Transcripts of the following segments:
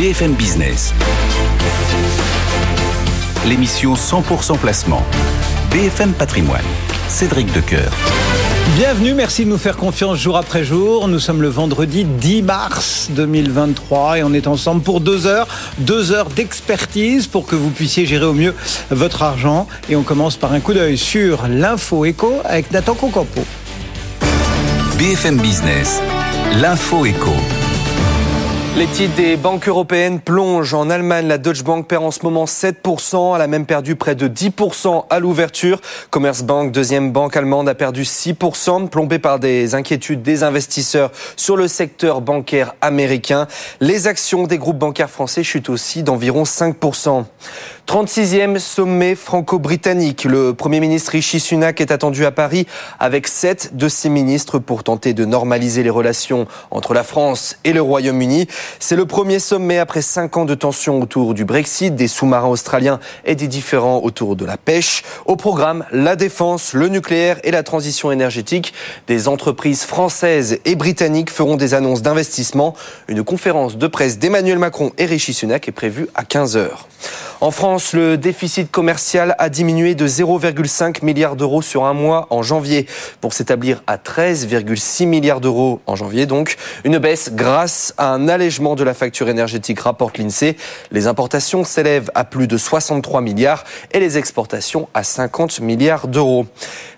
BFM Business. L'émission 100% placement. BFM Patrimoine. Cédric Decoeur. Bienvenue, merci de nous faire confiance jour après jour. Nous sommes le vendredi 10 mars 2023 et on est ensemble pour deux heures, deux heures d'expertise pour que vous puissiez gérer au mieux votre argent. Et on commence par un coup d'œil sur l'info éco avec Nathan Concampo. BFM Business. L'info éco. Les titres des banques européennes plongent. En Allemagne, la Deutsche Bank perd en ce moment 7%. Elle a même perdu près de 10% à l'ouverture. Commerzbank, deuxième banque allemande, a perdu 6%, plombée par des inquiétudes des investisseurs sur le secteur bancaire américain. Les actions des groupes bancaires français chutent aussi d'environ 5%. 36e sommet franco-britannique. Le Premier ministre Rishi Sunak est attendu à Paris avec sept de ses ministres pour tenter de normaliser les relations entre la France et le Royaume-Uni. C'est le premier sommet après cinq ans de tensions autour du Brexit, des sous-marins australiens et des différends autour de la pêche. Au programme, la défense, le nucléaire et la transition énergétique. Des entreprises françaises et britanniques feront des annonces d'investissement. Une conférence de presse d'Emmanuel Macron et Rishi Sunak est prévue à 15 heures. En France, le déficit commercial a diminué de 0,5 milliard d'euros sur un mois en janvier pour s'établir à 13,6 milliards d'euros en janvier. Donc, une baisse grâce à un allègement de la facture énergétique, rapporte l'INSEE. Les importations s'élèvent à plus de 63 milliards et les exportations à 50 milliards d'euros.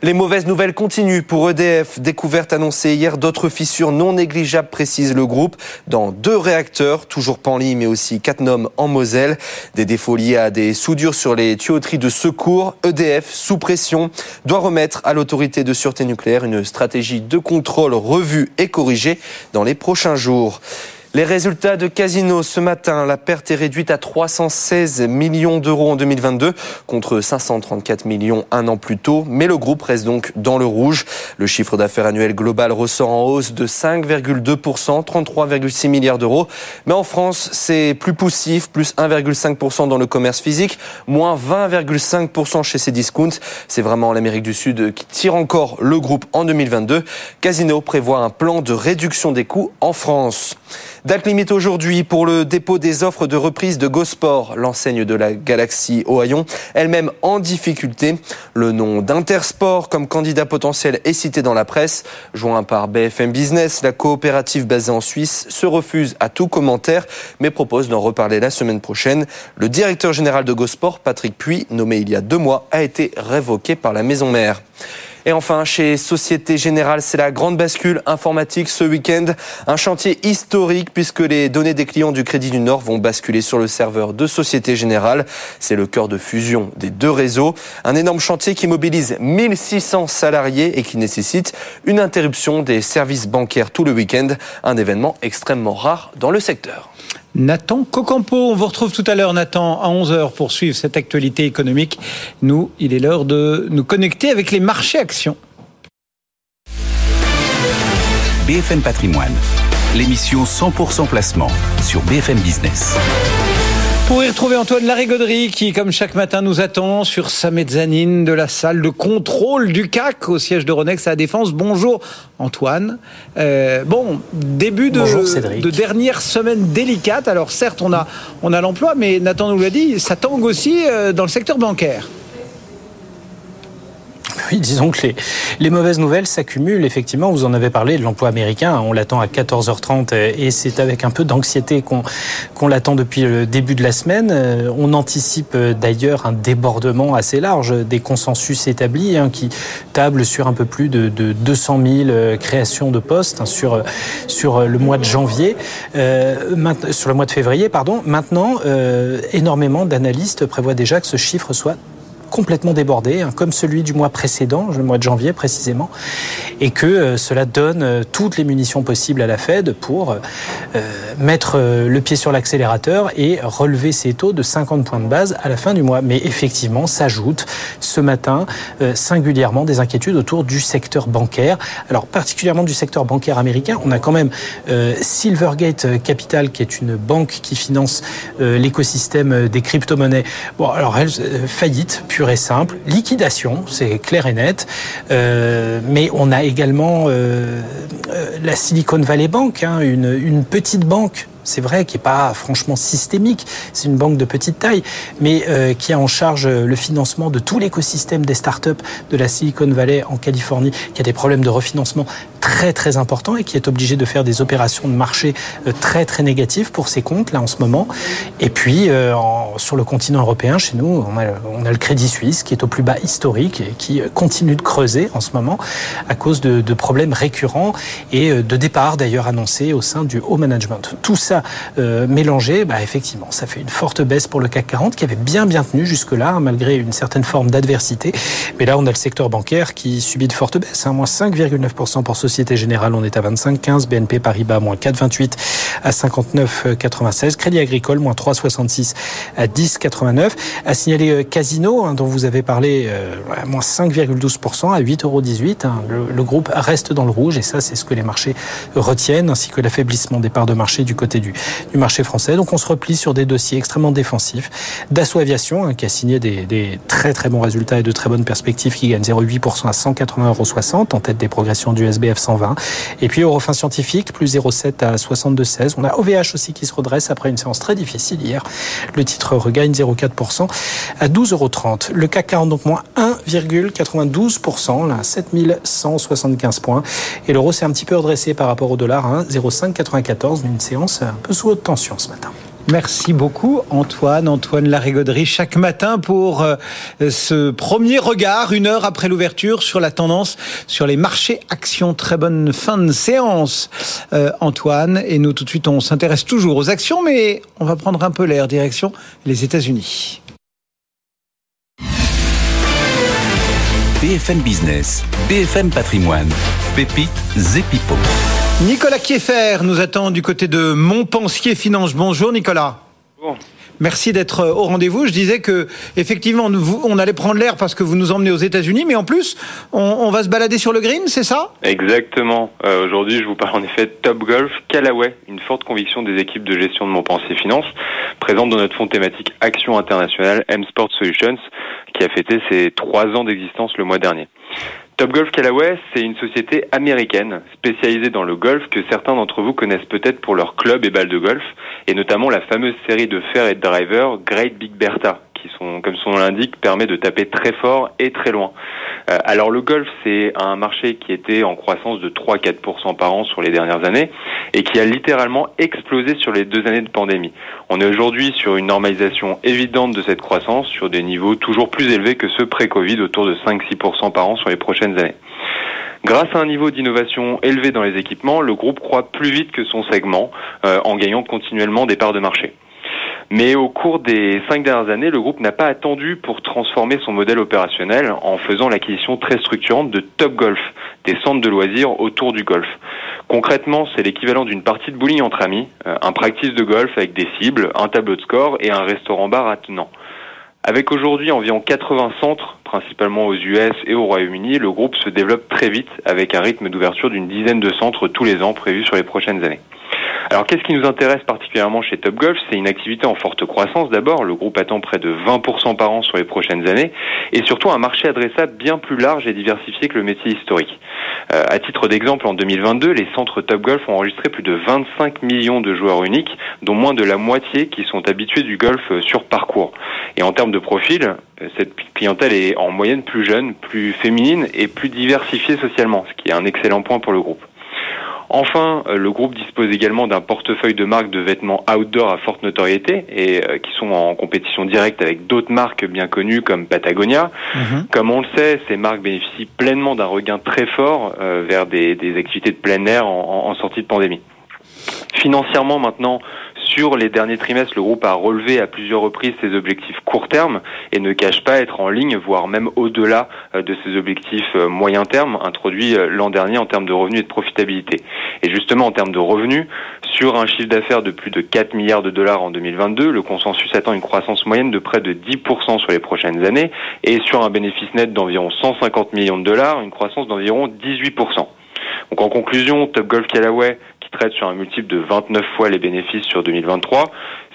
Les mauvaises nouvelles continuent pour EDF. Découverte annoncée hier d'autres fissures non négligeables, précise le groupe, dans deux réacteurs, toujours Panly mais aussi Cattenom en Moselle. Des défauts liés à des soudures sur les tuyauteries de secours. EDF, sous pression, doit remettre à l'autorité de sûreté nucléaire une stratégie de contrôle revue et corrigée dans les prochains jours. Les résultats de Casino ce matin, la perte est réduite à 316 millions d'euros en 2022 contre 534 millions un an plus tôt, mais le groupe reste donc dans le rouge. Le chiffre d'affaires annuel global ressort en hausse de 5,2%, 33,6 milliards d'euros. Mais en France, c'est plus poussif, plus 1,5% dans le commerce physique, moins 20,5% chez ces discounts. C'est vraiment l'Amérique du Sud qui tire encore le groupe en 2022. Casino prévoit un plan de réduction des coûts en France. Date limite aujourd'hui pour le dépôt des offres de reprise de Gosport, l'enseigne de la Galaxie Hayon, elle-même en difficulté. Le nom d'Intersport comme candidat potentiel est cité dans la presse. Joint par BFM Business, la coopérative basée en Suisse se refuse à tout commentaire, mais propose d'en reparler la semaine prochaine. Le directeur général de Gosport, Patrick Puy, nommé il y a deux mois, a été révoqué par la maison mère. Et enfin, chez Société Générale, c'est la grande bascule informatique ce week-end. Un chantier historique puisque les données des clients du Crédit du Nord vont basculer sur le serveur de Société Générale. C'est le cœur de fusion des deux réseaux. Un énorme chantier qui mobilise 1600 salariés et qui nécessite une interruption des services bancaires tout le week-end. Un événement extrêmement rare dans le secteur. Nathan Cocampo. On vous retrouve tout à l'heure, Nathan, à 11h pour suivre cette actualité économique. Nous, il est l'heure de nous connecter avec les marchés actions. BFM Patrimoine, l'émission 100% placement sur BFM Business. Pour y retrouver Antoine Larigauderie qui, comme chaque matin, nous attend sur sa mezzanine de la salle de contrôle du CAC au siège de Ronex à la Défense. Bonjour Antoine. Euh, bon, début de, de, dernière semaine délicate. Alors certes, on a, on a l'emploi, mais Nathan nous l'a dit, ça tangue aussi euh, dans le secteur bancaire. Oui, disons que les, les mauvaises nouvelles s'accumulent. Effectivement, vous en avez parlé de l'emploi américain. On l'attend à 14h30 et c'est avec un peu d'anxiété qu'on qu'on l'attend depuis le début de la semaine. Euh, on anticipe euh, d'ailleurs un débordement assez large des consensus établis hein, qui tablent sur un peu plus de, de 200 000 euh, créations de postes hein, sur, sur le mois de janvier, euh, sur le mois de février, pardon. Maintenant, euh, énormément d'analystes prévoient déjà que ce chiffre soit complètement débordé, hein, comme celui du mois précédent, le mois de janvier précisément, et que euh, cela donne euh, toutes les munitions possibles à la Fed pour euh, mettre le pied sur l'accélérateur et relever ses taux de 50 points de base à la fin du mois. Mais effectivement, s'ajoute ce matin singulièrement des inquiétudes autour du secteur bancaire. Alors particulièrement du secteur bancaire américain, on a quand même Silvergate Capital, qui est une banque qui finance l'écosystème des crypto-monnaies. Bon, alors elle faillite, et simple, liquidation, c'est clair et net. Euh, mais on a également euh, la Silicon Valley Bank, hein, une, petite banque c'est vrai, qui est pas franchement systémique. C'est une banque de petite taille, mais euh, qui a en charge le financement de tout l'écosystème des startups de la Silicon Valley en Californie, qui a des problèmes de refinancement très très importants et qui est obligé de faire des opérations de marché euh, très très négatives pour ses comptes là en ce moment. Et puis euh, sur le continent européen, chez nous, on a, on a, le Crédit Suisse qui est au plus bas historique et qui continue de creuser en ce moment à cause de, de problèmes récurrents et de départ d'ailleurs annoncés au sein du haut management. Tout ça euh, mélangé, bah, effectivement, ça fait une forte baisse pour le CAC 40 qui avait bien bien tenu jusque-là, hein, malgré une certaine forme d'adversité. Mais là, on a le secteur bancaire qui subit de fortes baisses, hein, moins 5,9% pour Société Générale, on est à 25,15, BNP Paribas, moins 4,28 à 59,96, Crédit Agricole, moins 3,66 à 10,89. À signaler euh, Casino, hein, dont vous avez parlé, euh, moins 5,12% à 8,18 euros. Hein. Le, groupe reste dans le rouge et ça, c'est ce que les marchés retiennent, ainsi que l'affaiblissement des parts de marché du côté du, du, marché français. Donc on se replie sur des dossiers extrêmement défensifs. Dassault Aviation, hein, qui a signé des, des, très très bons résultats et de très bonnes perspectives, qui gagne 0,8% à 180,60 euros en tête des progressions du SBF 120. Et puis Eurofin Scientifique, plus 0,7 à 62,16. On a OVH aussi qui se redresse après une séance très difficile hier. Le titre regagne 0,4% à 12,30 euros. Le CAC 40 donc moins 1,92%, là, 7175 points. Et l'euro s'est un petit peu redressé par rapport au dollar, hein, 0,594, une séance un peu sous haute tension ce matin. Merci beaucoup Antoine, Antoine Larigauderie, chaque matin pour euh, ce premier regard, une heure après l'ouverture, sur la tendance sur les marchés actions. Très bonne fin de séance euh, Antoine. Et nous tout de suite, on s'intéresse toujours aux actions, mais on va prendre un peu l'air, direction les États-Unis. BFM Business, BFM Patrimoine, Pépite Zepipo. Nicolas Kieffer nous attend du côté de Montpensier Finance. Bonjour Nicolas. Bon. Merci d'être au rendez-vous. Je disais que effectivement, nous, on allait prendre l'air parce que vous nous emmenez aux États-Unis, mais en plus, on, on, va se balader sur le green, c'est ça? Exactement. Euh, Aujourd'hui, je vous parle en effet de Top Golf Callaway, une forte conviction des équipes de gestion de Montpensier Finance, présente dans notre fonds thématique Action Internationale M Sport Solutions, qui a fêté ses trois ans d'existence le mois dernier. Top Golf Callaway, c'est une société américaine spécialisée dans le golf que certains d'entre vous connaissent peut-être pour leur club et balles de golf, et notamment la fameuse série de fer et de driver Great Big Bertha, qui sont, comme son nom l'indique, permet de taper très fort et très loin. Euh, alors le golf, c'est un marché qui était en croissance de 3-4% par an sur les dernières années et qui a littéralement explosé sur les deux années de pandémie. On est aujourd'hui sur une normalisation évidente de cette croissance sur des niveaux toujours plus élevés que ceux pré-Covid, autour de 5-6% par an sur les prochaines années. Grâce à un niveau d'innovation élevé dans les équipements, le groupe croît plus vite que son segment euh, en gagnant continuellement des parts de marché. Mais au cours des cinq dernières années, le groupe n'a pas attendu pour transformer son modèle opérationnel en faisant l'acquisition très structurante de Top Golf, des centres de loisirs autour du golf. Concrètement, c'est l'équivalent d'une partie de bowling entre amis, un practice de golf avec des cibles, un tableau de score et un restaurant-bar attenant. Avec aujourd'hui environ 80 centres, principalement aux US et au Royaume-Uni, le groupe se développe très vite avec un rythme d'ouverture d'une dizaine de centres tous les ans prévus sur les prochaines années. Alors qu'est-ce qui nous intéresse particulièrement chez Top Golf? C'est une activité en forte croissance d'abord, le groupe attend près de 20% par an sur les prochaines années, et surtout un marché adressable bien plus large et diversifié que le métier historique. Euh, à titre d'exemple, en 2022, les centres Top Golf ont enregistré plus de 25 millions de joueurs uniques, dont moins de la moitié qui sont habitués du golf sur parcours. Et en termes de profil, cette clientèle est en moyenne plus jeune, plus féminine et plus diversifiée socialement, ce qui est un excellent point pour le groupe. Enfin, le groupe dispose également d'un portefeuille de marques de vêtements outdoor à forte notoriété et qui sont en compétition directe avec d'autres marques bien connues comme Patagonia. Mmh. Comme on le sait, ces marques bénéficient pleinement d'un regain très fort euh, vers des, des, activités de plein air en, en sortie de pandémie. Financièrement maintenant, sur les derniers trimestres, le groupe a relevé à plusieurs reprises ses objectifs court terme et ne cache pas être en ligne, voire même au-delà de ses objectifs moyen terme introduits l'an dernier en termes de revenus et de profitabilité. Et justement, en termes de revenus, sur un chiffre d'affaires de plus de 4 milliards de dollars en 2022, le consensus attend une croissance moyenne de près de 10% sur les prochaines années et sur un bénéfice net d'environ 150 millions de dollars, une croissance d'environ 18%. Donc en conclusion, Top Golf Callaway traite sur un multiple de 29 fois les bénéfices sur 2023.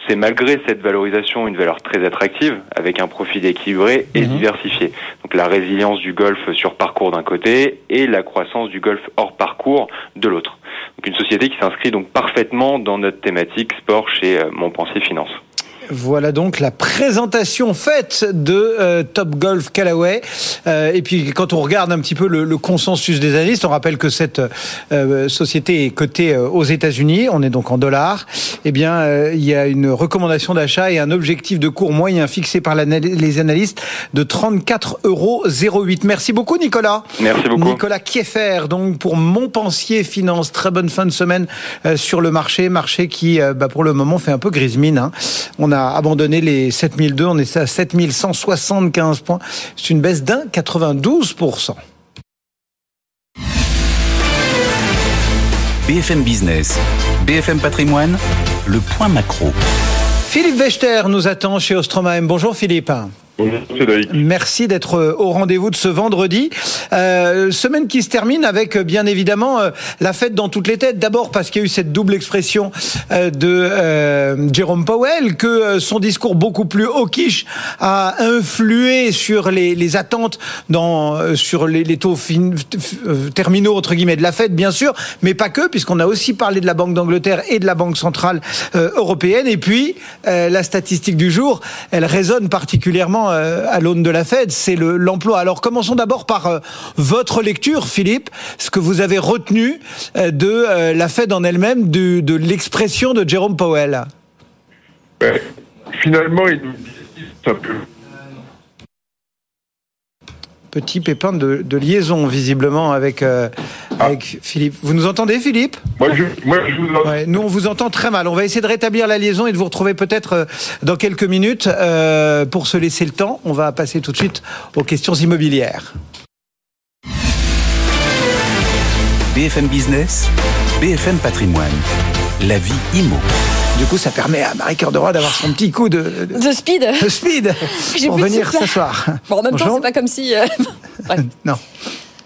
C'est malgré cette valorisation une valeur très attractive, avec un profil équilibré et mmh. diversifié. Donc la résilience du golf sur parcours d'un côté et la croissance du golf hors parcours de l'autre. une société qui s'inscrit donc parfaitement dans notre thématique sport chez Montpensier Finance. Voilà donc la présentation faite de euh, Top Golf Callaway. Euh, et puis quand on regarde un petit peu le, consensus des analystes, on rappelle que cette euh, société est cotée aux États-Unis. On est donc en dollars. Eh bien, il y a une recommandation d'achat et un objectif de cours moyen fixé par les analystes de 34,08 euros. Merci beaucoup, Nicolas. Merci beaucoup. Nicolas Kieffer, donc pour Montpensier Finance. Très bonne fin de semaine sur le marché, marché qui, bah, pour le moment, fait un peu grise mine. Hein. On a abandonné les 7002, on est à 7175 points. C'est une baisse d'un 92%. BFM Business, BFM Patrimoine, le point macro. Philippe Wechter nous attend chez Ostromaem. Bonjour Philippe. Merci d'être euh, au rendez-vous de ce vendredi. Euh, semaine qui se termine avec euh, bien évidemment euh, la fête dans toutes les têtes. D'abord parce qu'il y a eu cette double expression de Jérôme Powell, que son discours beaucoup plus hawkish a influé sur les, les attentes dans, sur les, les taux fin, terminaux entre guillemets de la fête, bien sûr, mais pas que, puisqu'on a aussi parlé de la Banque d'Angleterre et de la Banque centrale européenne. Et puis la statistique du jour, elle résonne particulièrement euh, à l'aune de la Fed, c'est l'emploi. Alors commençons d'abord par euh, votre lecture, Philippe, ce que vous avez retenu euh, de la Fed en elle-même, de, l'expression de Jérôme Powell. Ben, finalement, il nous dit un peu petit pépin de, liaison, visiblement, avec, euh, ah. avec Philippe. Vous nous entendez, Philippe? Moi je, moi, je, vous entends. nous, on vous entend très mal. On va essayer de rétablir la liaison et de vous retrouver peut-être euh, dans quelques minutes. Euh, pour se laisser le temps, on va passer tout de suite aux questions immobilières. BFM Business, BFM Patrimoine, la vie immo. Du coup, ça permet à Marie Cœur de Roi d'avoir son petit coup de, de, speed. De speed pour venir ce soir. Bon, en même temps, c'est pas comme si. Euh, non.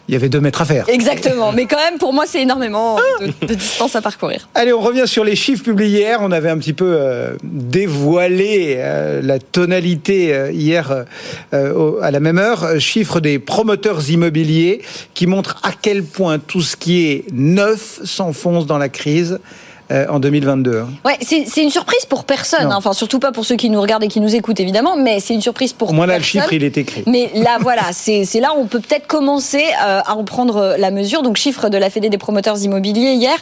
Il y avait deux mètres à faire. Exactement. Mais quand même, pour moi, c'est énormément de, distance à parcourir. Allez, on revient sur les chiffres publiés hier. On avait un petit peu euh, dévoilé euh, la tonalité hier à la même heure. Chiffres des promoteurs immobiliers qui montrent à quel point tout ce qui est neuf s'enfonce dans la crise. Euh, en 2022. Hein. Ouais, c'est une surprise pour personne. Hein. Enfin, surtout pas pour ceux qui nous regardent et qui nous écoutent, évidemment, mais c'est une surprise pour Au moins là, le chiffre, il est écrit. Mais là, voilà, c'est là où on peut peut-être commencer euh, à en prendre la mesure. Donc, chiffre de la Fédé des promoteurs immobiliers hier.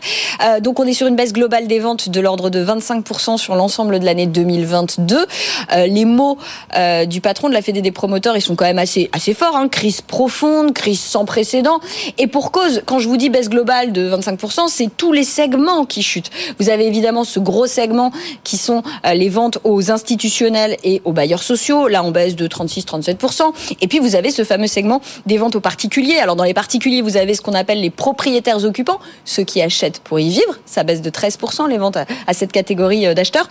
Euh, donc, on est sur une baisse globale des ventes de l'ordre de 25% sur l'ensemble de l'année 2022. les mots du patron de la Fédé des promoteurs, ils sont quand même assez, assez forts. Hein. Crise profonde, crise sans précédent. Et pour cause, quand je vous dis baisse globale de 25%, c'est tous les segments qui chutent. Vous avez évidemment ce gros segment qui sont euh, les ventes aux institutionnels et aux bailleurs sociaux. Là, on baisse de 36-37%. Et puis, vous avez ce fameux segment des ventes aux particuliers. Alors, dans les particuliers, vous avez ce qu'on appelle les propriétaires occupants, ceux qui achètent pour y vivre. Ça baisse de 13% les ventes à cette catégorie euh, d'acheteurs.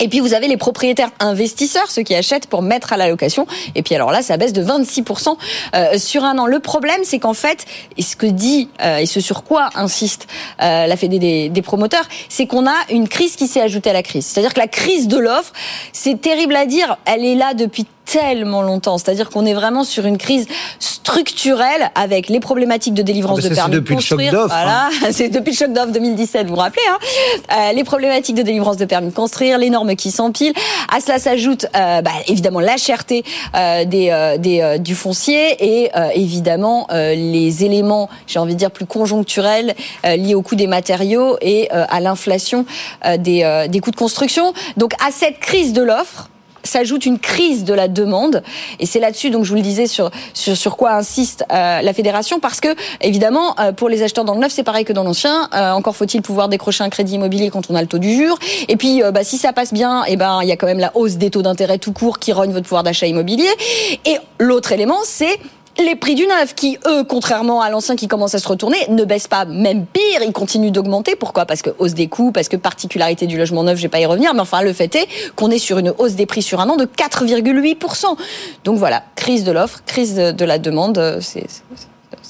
Et puis vous avez les propriétaires investisseurs, ceux qui achètent pour mettre à la location. Et puis alors là, ça baisse de 26% euh, sur un an. Le problème, c'est qu'en fait, et ce que dit euh, et ce sur quoi insiste euh, la Fédé des, des promoteurs, c'est qu'on a une crise qui s'est ajoutée à la crise. C'est-à-dire que la crise de l'offre, c'est terrible à dire, elle est là depuis tellement longtemps. C'est-à-dire qu'on est vraiment sur une crise structurelle avec les problématiques de délivrance ah, de permis de construire. Le choc voilà, hein. c'est depuis le choc d'offre 2017, vous vous rappelez. Hein euh, les problématiques de délivrance de permis de construire, les normes qui s'empilent. À cela s'ajoute euh, bah, évidemment la cherté euh, des, euh, des euh, du foncier et euh, évidemment les éléments, j'ai envie de dire plus conjoncturels liés au coût des matériaux et à l'inflation des, des coûts de construction. Donc à cette crise de l'offre s'ajoute une crise de la demande. Et c'est là-dessus, donc je vous le disais, sur, sur, sur quoi insiste euh, la fédération, parce que évidemment, euh, pour les acheteurs dans le neuf, c'est pareil que dans l'ancien. Euh, encore faut-il pouvoir décrocher un crédit immobilier quand on a le taux du jure. Et puis, bah, si ça passe bien, et eh ben il y a quand même la hausse des taux d'intérêt tout court qui rogne votre pouvoir d'achat immobilier. Et l'autre élément, c'est les prix du neuf qui, eux, contrairement à l'ancien qui commence à se retourner, ne baissent pas, même pire, ils continuent d'augmenter. Pourquoi? Parce que hausse des coûts, parce que particularité du logement neuf, je vais pas y revenir, mais enfin, le fait est qu'on est sur une hausse des prix sur un an de 4,8%. Donc voilà, crise de l'offre, crise de la demande, c'est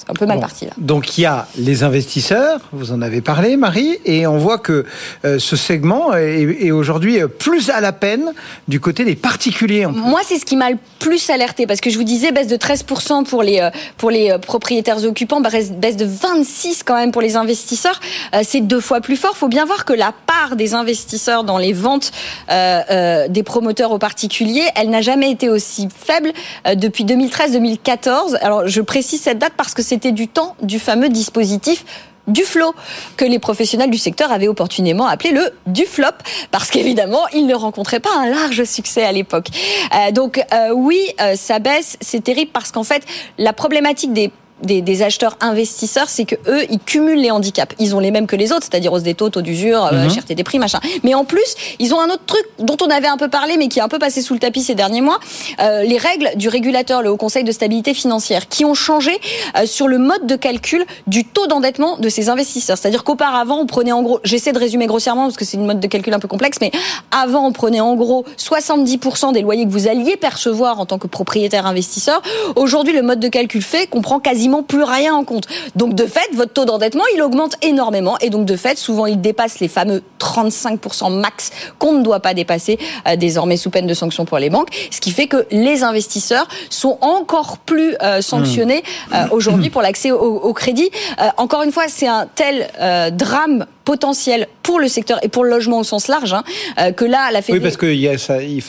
un peu mal Bon. parti là. Donc il y a les investisseurs, vous en avez parlé Marie, et on voit que euh, ce segment est, est aujourd'hui plus à la peine du côté des particuliers. en plus. Moi, c'est ce qui m'a le plus alerté parce que je vous disais baisse de 13% pour les euh, pour les euh, propriétaires occupants, bah, baisse de 26 quand même pour les investisseurs. Euh, C'est deux fois plus fort. Faut bien voir que la part des investisseurs dans les ventes euh, des promoteurs aux particuliers, elle n'a jamais été aussi faible depuis 2013-2014. Alors, je précise cette date parce que c'était du temps du fameux dispositif du flot que les professionnels du secteur avaient opportunément appelé le du flop parce qu'évidemment ils ne rencontraient pas un large succès à l'époque. Euh, donc euh, oui, euh, ça baisse, c'est terrible parce qu'en fait la problématique des des, des acheteurs investisseurs, c'est que eux, ils cumulent les handicaps. Ils ont les mêmes que les autres, c'est-à-dire hausse des taux, taux d'usure, euh, cherté des prix, machin. Mais en plus, ils ont un autre truc dont on avait un peu parlé, mais qui est un peu passé sous le tapis ces derniers mois. Euh, les règles du régulateur, le Haut Conseil de stabilité financière, qui ont changé euh, sur le mode de calcul du taux d'endettement de ces investisseurs. C'est-à-dire qu'auparavant, on prenait en gros, j'essaie de résumer grossièrement parce que c'est une mode de calcul un peu complexe, mais avant, on prenait en gros 70% des loyers que vous alliez percevoir en tant que propriétaire investisseur. Aujourd'hui, le mode de calcul fait qu'on prend quasiment plus rien en compte. Donc, de fait, votre taux d'endettement, il augmente énormément. Et donc, de fait, souvent, il dépasse les fameux 35% max qu'on ne doit pas dépasser euh, désormais sous peine de sanction pour les banques. Ce qui fait que les investisseurs sont encore plus euh, sanctionnés euh, aujourd'hui pour l'accès au, au crédit. Encore une fois, c'est un tel drame potentiel pour le secteur et pour le logement au sens large hein, que là, la Oui, Fédé- parce y a ça, il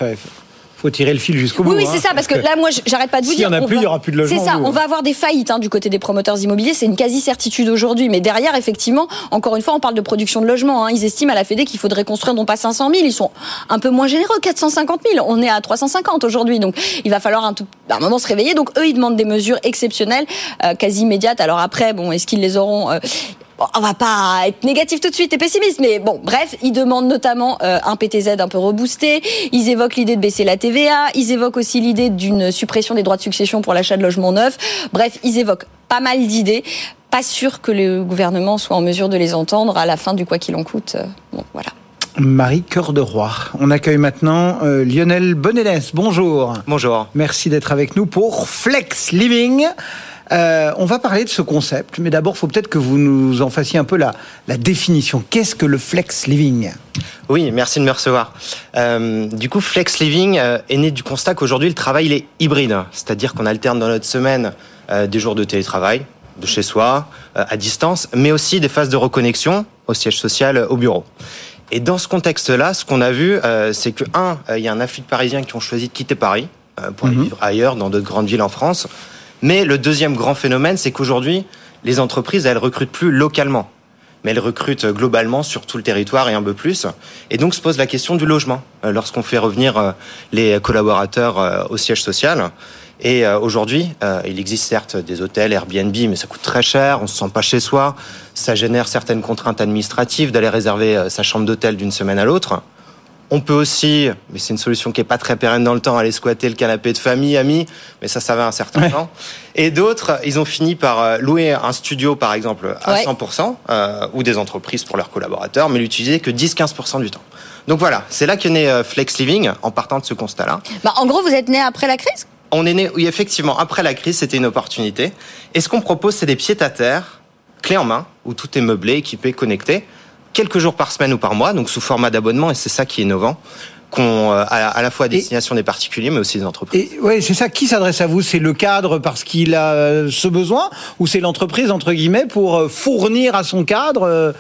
faut tirer le fil jusqu'au bout. oui, hein, c'est ça, parce que là, moi, j'arrête pas de vous S'il y dire. en a plus, il y aura plus de logement C'est ça, on va avoir des faillites hein, du côté des promoteurs immobiliers, c'est une quasi-certitude aujourd'hui. Mais derrière, effectivement, encore une fois, on parle de production de logements. hein. Ils estiment à la Fédé qu'il faudrait construire non pas 500 000, ils sont un peu moins généreux, 450 000. On est à 350 aujourd'hui, donc il va falloir un, tout, à un moment se réveiller. Donc eux, ils demandent des mesures exceptionnelles, euh, quasi immédiates. Alors après, bon, est-ce qu'ils les auront euh, Bon, on va pas être négatif tout de suite et pessimiste, mais bon, bref, ils demandent notamment euh, un PTZ un peu reboosté. Ils évoquent l'idée de baisser la TVA. Ils évoquent aussi l'idée d'une suppression des droits de succession pour l'achat de logements neufs. Bref, ils évoquent pas mal d'idées. Pas sûr que le gouvernement soit en mesure de les entendre à la fin du quoi qu'il en coûte. Bon, voilà. Marie Cœur de Roi. On accueille maintenant euh, Lionel Bonelès. Bonjour. Bonjour. Merci d'être avec nous pour Flex Living. Euh, on va parler de ce concept, mais d'abord, il faut peut-être que vous nous en fassiez un peu la, la définition. Qu'est-ce que le Flex Living? Oui, merci de me recevoir. Euh, du coup, Flex Living euh, est né du constat qu'aujourd'hui, le travail il est hybride. C'est-à-dire qu'on alterne dans notre semaine euh, des jours de télétravail, de chez soi, euh, à distance, mais aussi des phases de reconnexion au siège social, euh, au bureau. Et dans ce contexte-là, ce qu'on a vu, euh, c'est que, un, il y a un afflux de Parisiens qui ont choisi de quitter Paris euh, pour aller vivre ailleurs, dans d'autres grandes villes en France. Mais le deuxième grand phénomène, c'est qu'aujourd'hui, les entreprises, elles recrutent plus localement mais elles recrutent globalement sur tout le territoire et un peu plus. Et donc se pose la question du logement euh, lorsqu'on fait revenir euh, les collaborateurs euh, au siège social. Et euh, aujourd'hui, euh, il existe certes des hôtels Airbnb, mais ça coûte très cher, on se sent pas chez soi, ça génère certaines contraintes administratives d'aller réserver euh, sa chambre d'hôtel d'une semaine à l'autre. On peut aussi, mais c'est une solution qui est pas très pérenne dans le temps, aller squatter le canapé de famille, amis, mais ça, ça va un certain Ouais. temps. Et d'autres, ils ont fini par euh, louer un studio, par exemple, à Ouais. 100%, euh, ou des entreprises pour leurs collaborateurs, mais l'utiliser que 10-15% du temps. Donc voilà, c'est là qu'est né euh, Flex Living, en partant de ce constat-là. Bah, en gros, vous êtes né après la crise? On est né, oui, effectivement, après la crise, c'était une opportunité. Et ce qu'on propose, c'est des pieds à terre, clés en main, où tout est meublé, équipé, connecté, quelques jours par semaine ou par mois, donc sous format d'abonnement, et c'est ça qui est innovant, qu'on euh, à, à la fois à destination des particuliers, mais aussi des entreprises. Et ouais, c'est ça. Qui s'adresse à vous? C'est le cadre parce qu'il a euh, ce besoin, ou c'est l'entreprise entre guillemets pour euh, fournir à son cadre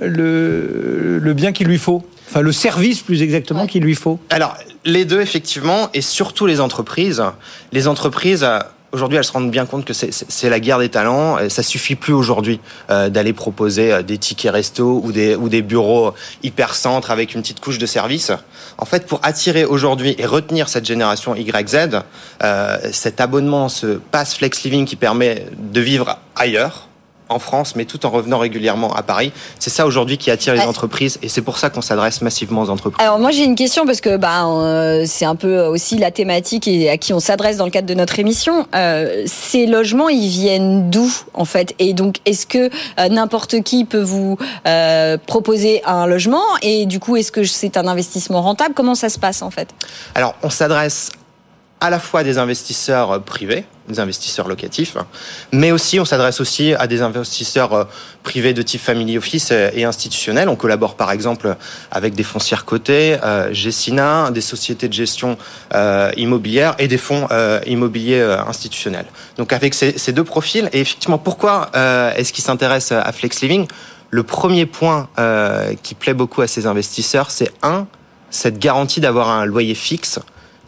le, le bien qu'il lui faut, enfin le service plus exactement Ouais. qu'il lui faut? Alors, les deux, effectivement, et surtout les entreprises. Les entreprises, aujourd'hui, elles se rendent bien compte que c'est- la guerre des talents. Ça suffit plus aujourd'hui euh, d'aller proposer euh, des tickets resto ou des, ou des bureaux hyper centres avec une petite couche de service. En fait, pour attirer aujourd'hui et retenir cette génération YZ, euh, cet abonnement, ce pass Flex Living qui permet de vivre ailleurs, en France, mais tout en revenant régulièrement à Paris. C'est ça aujourd'hui qui attire les entreprises et c'est pour ça qu'on s'adresse massivement aux entreprises. Alors moi j'ai une question parce que bah, euh, c'est un peu aussi la thématique et à qui on s'adresse dans le cadre de notre émission. Euh, ces logements ils viennent d'où en fait? Et donc est-ce que euh, n'importe qui peut vous proposer un logement? Et du coup est-ce que c'est un investissement rentable? Comment ça se passe en fait? Alors, on s'adresse à la fois des investisseurs privés, des investisseurs locatifs, mais aussi on s'adresse aussi à des investisseurs privés de type family office et institutionnels. On collabore par exemple avec des foncières cotées, euh, Gessina, des sociétés de gestion euh, immobilière et des fonds euh, immobiliers euh, institutionnels. Donc avec ces, deux profils, et effectivement pourquoi euh, est-ce qu'ils s'intéressent à Flex Living? Le premier point euh, qui plaît beaucoup à ces investisseurs, c'est un, cette garantie d'avoir un loyer fixe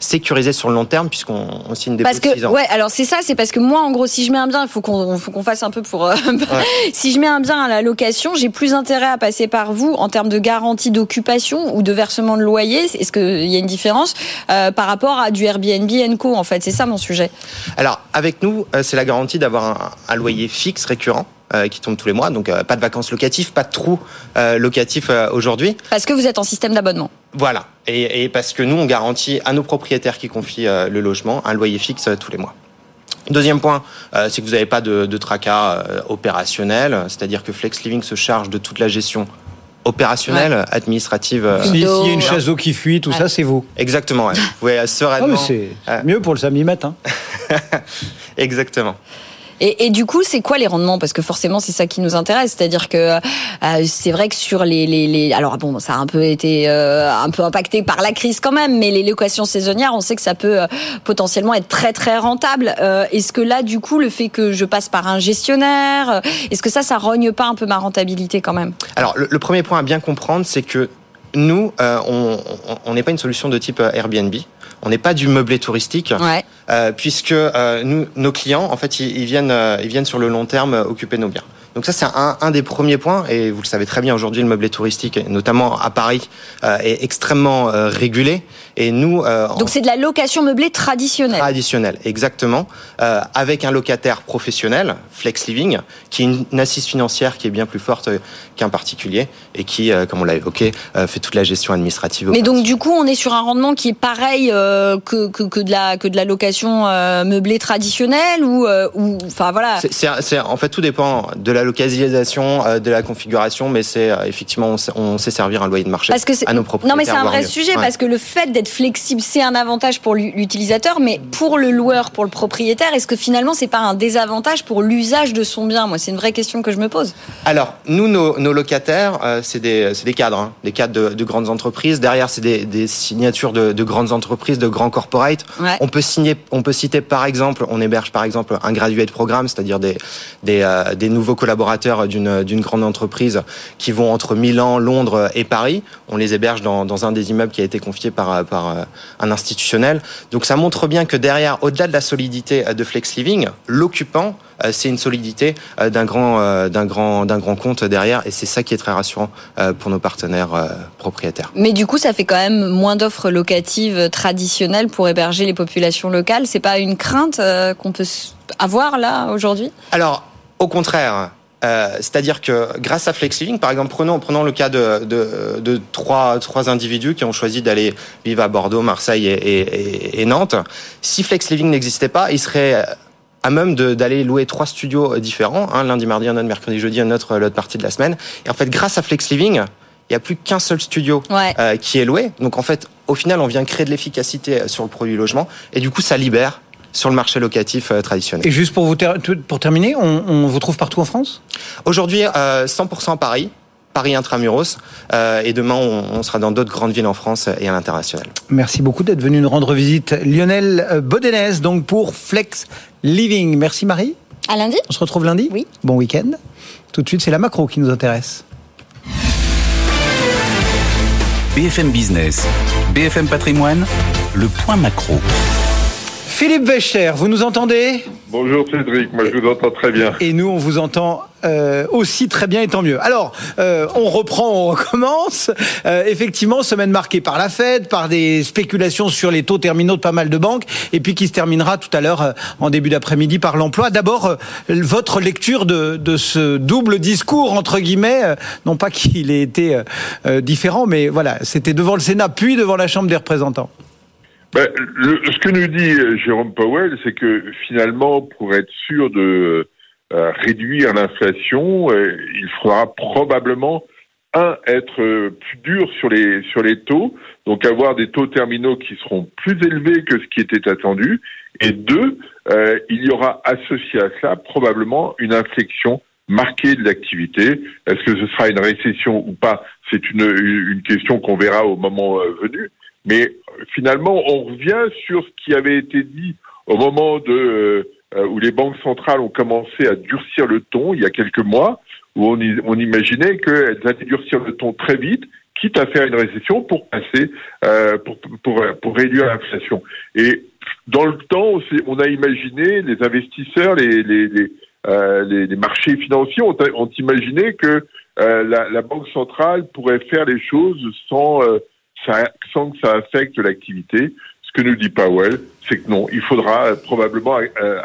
sécurisé sur le long terme puisqu'on on signe des parce de 6 ans. Ouais, alors c'est ça, c'est parce que moi, en gros, si je mets un bien, il faut qu'on faut qu'on fasse un peu pour. Euh, ouais. si je mets un bien à la location, j'ai plus intérêt à passer par vous en termes de garantie d'occupation ou de versement de loyer. Est-ce qu'il y a une différence euh, par rapport à du Airbnb Co En fait, c'est ça mon sujet. Alors avec nous, euh, c'est la garantie d'avoir un, un loyer fixe récurrent qui tombe tous les mois. Donc euh, pas de vacances locatives, pas de trous euh, locatifs aujourd'hui. Parce que vous êtes en système d'abonnement. Voilà. Et, et, parce que nous, on garantit à nos propriétaires qui confient le logement un loyer fixe tous les mois. Deuxième point, euh, c'est que vous n'avez pas de, de tracas euh, opérationnel, c'est-à-dire que Flex Living se charge de toute la gestion opérationnelle, ouais. administrative. Euh, S'il si y a une chaise d'eau qui fuit, tout ouais. ça, c'est vous. Exactement. Ouais. Vous pouvez sereinement. Oh, c'est mieux pour le samedi matin. Exactement. Et, du coup, c'est quoi les rendements? Parce que forcément, c'est ça qui nous intéresse. C'est-à-dire que euh, c'est vrai que sur les, les, les, alors bon, ça a un peu été euh, un peu impacté par la crise quand même, mais les locations saisonnières, on sait que ça peut euh, potentiellement être très très rentable. Est-ce que là, du coup, le fait que je passe par un gestionnaire, est-ce que ça, ça rogne pas un peu ma rentabilité quand même? Alors, le, premier point à bien comprendre, c'est que nous, on n'est pas une solution de type Airbnb. On n'est pas du meublé touristique, ouais. euh, puisque euh, nous, nos clients, en fait, ils, ils viennent, euh, ils viennent sur le long terme occuper nos biens. Donc ça, c'est un, un, des premiers points, et vous le savez très bien aujourd'hui, le meublé touristique, notamment à Paris, euh, est extrêmement euh, régulé. Et nous, euh, donc c'est de la location meublée traditionnelle. Traditionnelle, exactement, avec un locataire professionnel, Flex Living, qui est une, une assise financière qui est bien plus forte qu'un particulier et qui, comme on l'a évoqué, fait toute la gestion administrative. Mais donc du coup, on est sur un rendement qui est pareil que, que, que, de la que de la location meublée traditionnelle ou ou enfin voilà. C'est en fait tout dépend de la localisation, euh, de la configuration, mais c'est euh, effectivement on sait, servir un loyer de marché parce que à nos propriétaires. Non, mais c'est un vrai sujet ouais. parce que le fait d'être flexible, c'est un avantage pour l'utilisateur, mais pour le loueur, pour le propriétaire, est-ce que finalement c'est pas un désavantage pour l'usage de son bien? Moi, c'est une vraie question que je me pose. Alors, nous, nos, nos locataires, euh, c'est des, des cadres, hein, des cadres de, de, grandes entreprises. Derrière, c'est des, des, signatures de, de, grandes entreprises, de grands corporates. Ouais. On peut signer, on peut citer par exemple, on héberge par exemple un graduate programme, c'est-à-dire des, des, euh, des nouveaux collaborateurs collaborateurs d'une grande entreprise qui vont entre Milan, Londres et Paris. On les héberge dans, dans un des immeubles qui a été confié par, par un institutionnel. Donc ça montre bien que derrière, au-delà de la solidité de Flex Living, l'occupant c'est une solidité d'un grand, d'un grand, d'un grand compte derrière, et c'est ça qui est très rassurant pour nos partenaires propriétaires. Mais du coup, ça fait quand même moins d'offres locatives traditionnelles pour héberger les populations locales. C'est pas une crainte qu'on peut avoir là aujourd'hui? Alors, au contraire, euh, C'est-à-dire que grâce à Flex Living, par exemple, prenons, prenons le cas de, de, de trois, trois individus qui ont choisi d'aller vivre à Bordeaux, Marseille et, et, et Nantes. Si Flex Living n'existait pas, ils seraient à même d'aller louer trois studios différents, hein, lundi, mardi, un autre, mercredi, jeudi, un autre l'autre partie de la semaine. Et en fait, grâce à Flex Living, il n'y a plus qu'un seul studio ouais. euh, qui est loué. Donc en fait, au final, on vient créer de l'efficacité sur le produit logement et du coup, ça libère sur le marché locatif euh, traditionnel. Et juste pour, vous ter pour terminer, on, on, vous trouve partout en France? Aujourd'hui, euh, 100% Paris. Paris intramuros euh, et demain on, on sera dans d'autres grandes villes en France et à l'international. Merci beaucoup d'être venu nous rendre visite Lionel Bodenès donc pour Flex Living. Merci Marie. À lundi. On se retrouve lundi? Oui. Bon week-end. Tout de suite c'est la macro qui nous intéresse. BFM Business, BFM Patrimoine, le point macro. Philippe Wechter, vous nous entendez? Bonjour Cédric, moi je vous entends très bien. Et nous on vous entend euh, aussi très bien et tant mieux. Alors, euh, on reprend, on recommence. Euh, effectivement, semaine marquée par la Fed, par des spéculations sur les taux terminaux de pas mal de banques, et puis qui se terminera tout à l'heure euh, en début d'après-midi par l'emploi. D'abord, euh, votre lecture de, de, ce double discours entre guillemets, euh, non pas qu'il ait été différent, mais voilà, c'était devant le Sénat puis devant la Chambre des représentants. Ben, le, ce que nous dit Jérôme Powell, c'est que finalement, pour être sûr de euh, réduire l'inflation, euh, il faudra probablement un, être euh, plus dur sur les sur les taux, donc avoir des taux terminaux qui seront plus élevés que ce qui était attendu, et deux, euh, il y aura associé à cela probablement une inflexion marquée de l'activité. Est-ce que ce sera une récession ou pas C'est une, une question qu'on verra au moment euh, venu. Mais finalement, on revient sur ce qui avait été dit au moment de où les banques centrales ont commencé à durcir le ton il y a quelques mois où on, on imaginait qu'elles allaient durcir le ton très vite, quitte à faire une récession pour passer, euh, pour, pour, pour réduire l'inflation. Et dans le temps, on a imaginé, les investisseurs, les, les, les, euh, les, les marchés financiers ont, ont imaginé que euh, la, la, Banque centrale pourrait faire les choses sans, euh, ça, sans que ça affecte l'activité. Ce que nous dit Powell, c'est que non, il faudra probablement euh,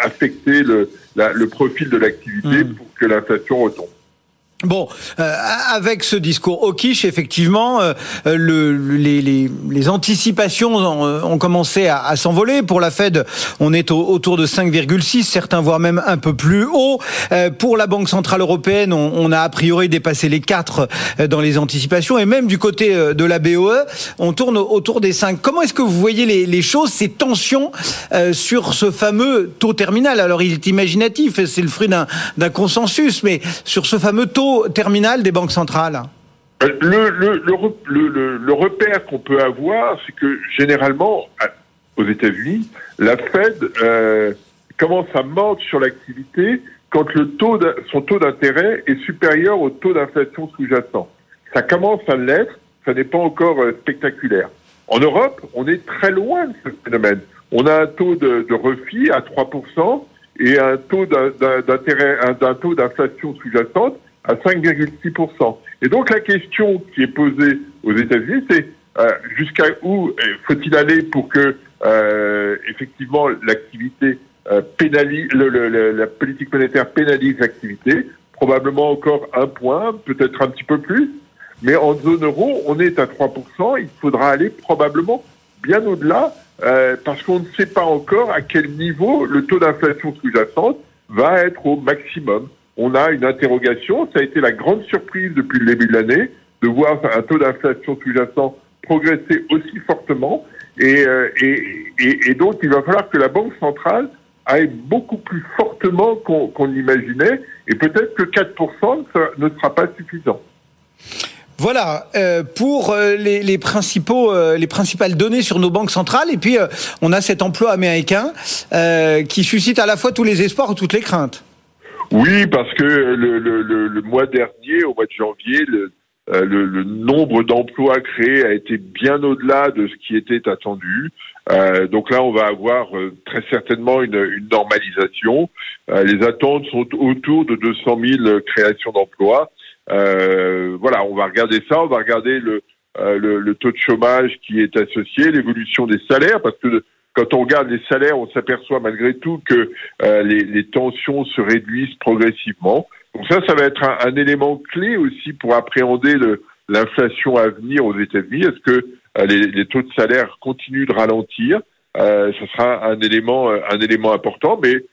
affecter le, la, le profil de l'activité Mm. pour que l'inflation retombe. Bon, euh, avec ce discours au quiche, effectivement, euh, le, les, les, les, anticipations ont, ont commencé à, à s'envoler. Pour la Fed, on est au, autour de 5,6, certains voire même un peu plus haut. Euh, pour la Banque Centrale Européenne, on, on, a a priori dépassé les 4 dans les anticipations. Et même du côté euh, de la BOE, on tourne autour des 5. Comment est-ce que vous voyez les, les choses, ces tensions euh, sur ce fameux taux terminal? Alors, il est imaginatif, c'est le fruit d'un consensus, mais sur ce fameux taux terminal des banques centrales le, le, repère qu'on peut avoir, c'est que généralement, aux États-Unis, la Fed euh, commence à mordre sur l'activité quand son taux d'intérêt est supérieur au taux d'inflation sous-jacent. Ça commence à l'être, ça n'est pas encore euh, spectaculaire. En Europe, on est très loin de ce phénomène. On a un taux de, de refit à 3% et un taux d'intérêt, d'un taux d'inflation sous-jacente à 5,6%. Et donc la question qui est posée aux États-Unis, c'est euh, jusqu'à où faut-il aller pour que euh, effectivement l'activité euh, pénalise, le, le, la politique monétaire pénalise l'activité, probablement encore un point, peut-être un petit peu plus, mais en zone euro, on est à 3%, il faudra aller probablement bien au-delà, euh, parce qu'on ne sait pas encore à quel niveau le taux d'inflation sous-jacente va être au maximum on a une interrogation. Ça a été la grande surprise depuis le début de l'année de voir un taux d'inflation sous-jacent progresser aussi fortement. Et, euh, donc, il va falloir que la Banque centrale aille beaucoup plus fortement qu'on qu l'imaginait. Et peut-être que 4% ne sera pas suffisant. Voilà euh, pour euh, les, principaux, les principales données sur nos banques centrales. Et puis, on a cet emploi américain qui suscite à la fois tous les espoirs et toutes les craintes. Oui, parce que le, le, le, le, mois dernier, au mois de janvier, le, euh, le nombre d'emplois créés a été bien au-delà de ce qui était attendu. Euh, donc là, on va avoir euh, très certainement une, une normalisation. Euh, les attentes sont autour de 200 000 créations d'emplois. Euh, voilà, on va regarder ça, on va regarder le, le, taux de chômage qui est associé, l'évolution des salaires, parce que quand on regarde les salaires, on s'aperçoit malgré tout que euh, les, les, tensions se réduisent progressivement. Donc ça, ça va être un, un élément clé aussi pour appréhender l'inflation à venir aux États-Unis. Est-ce que euh, les, les, taux de salaire continuent de ralentir? Euh, Ce sera un élément, un élément important, mais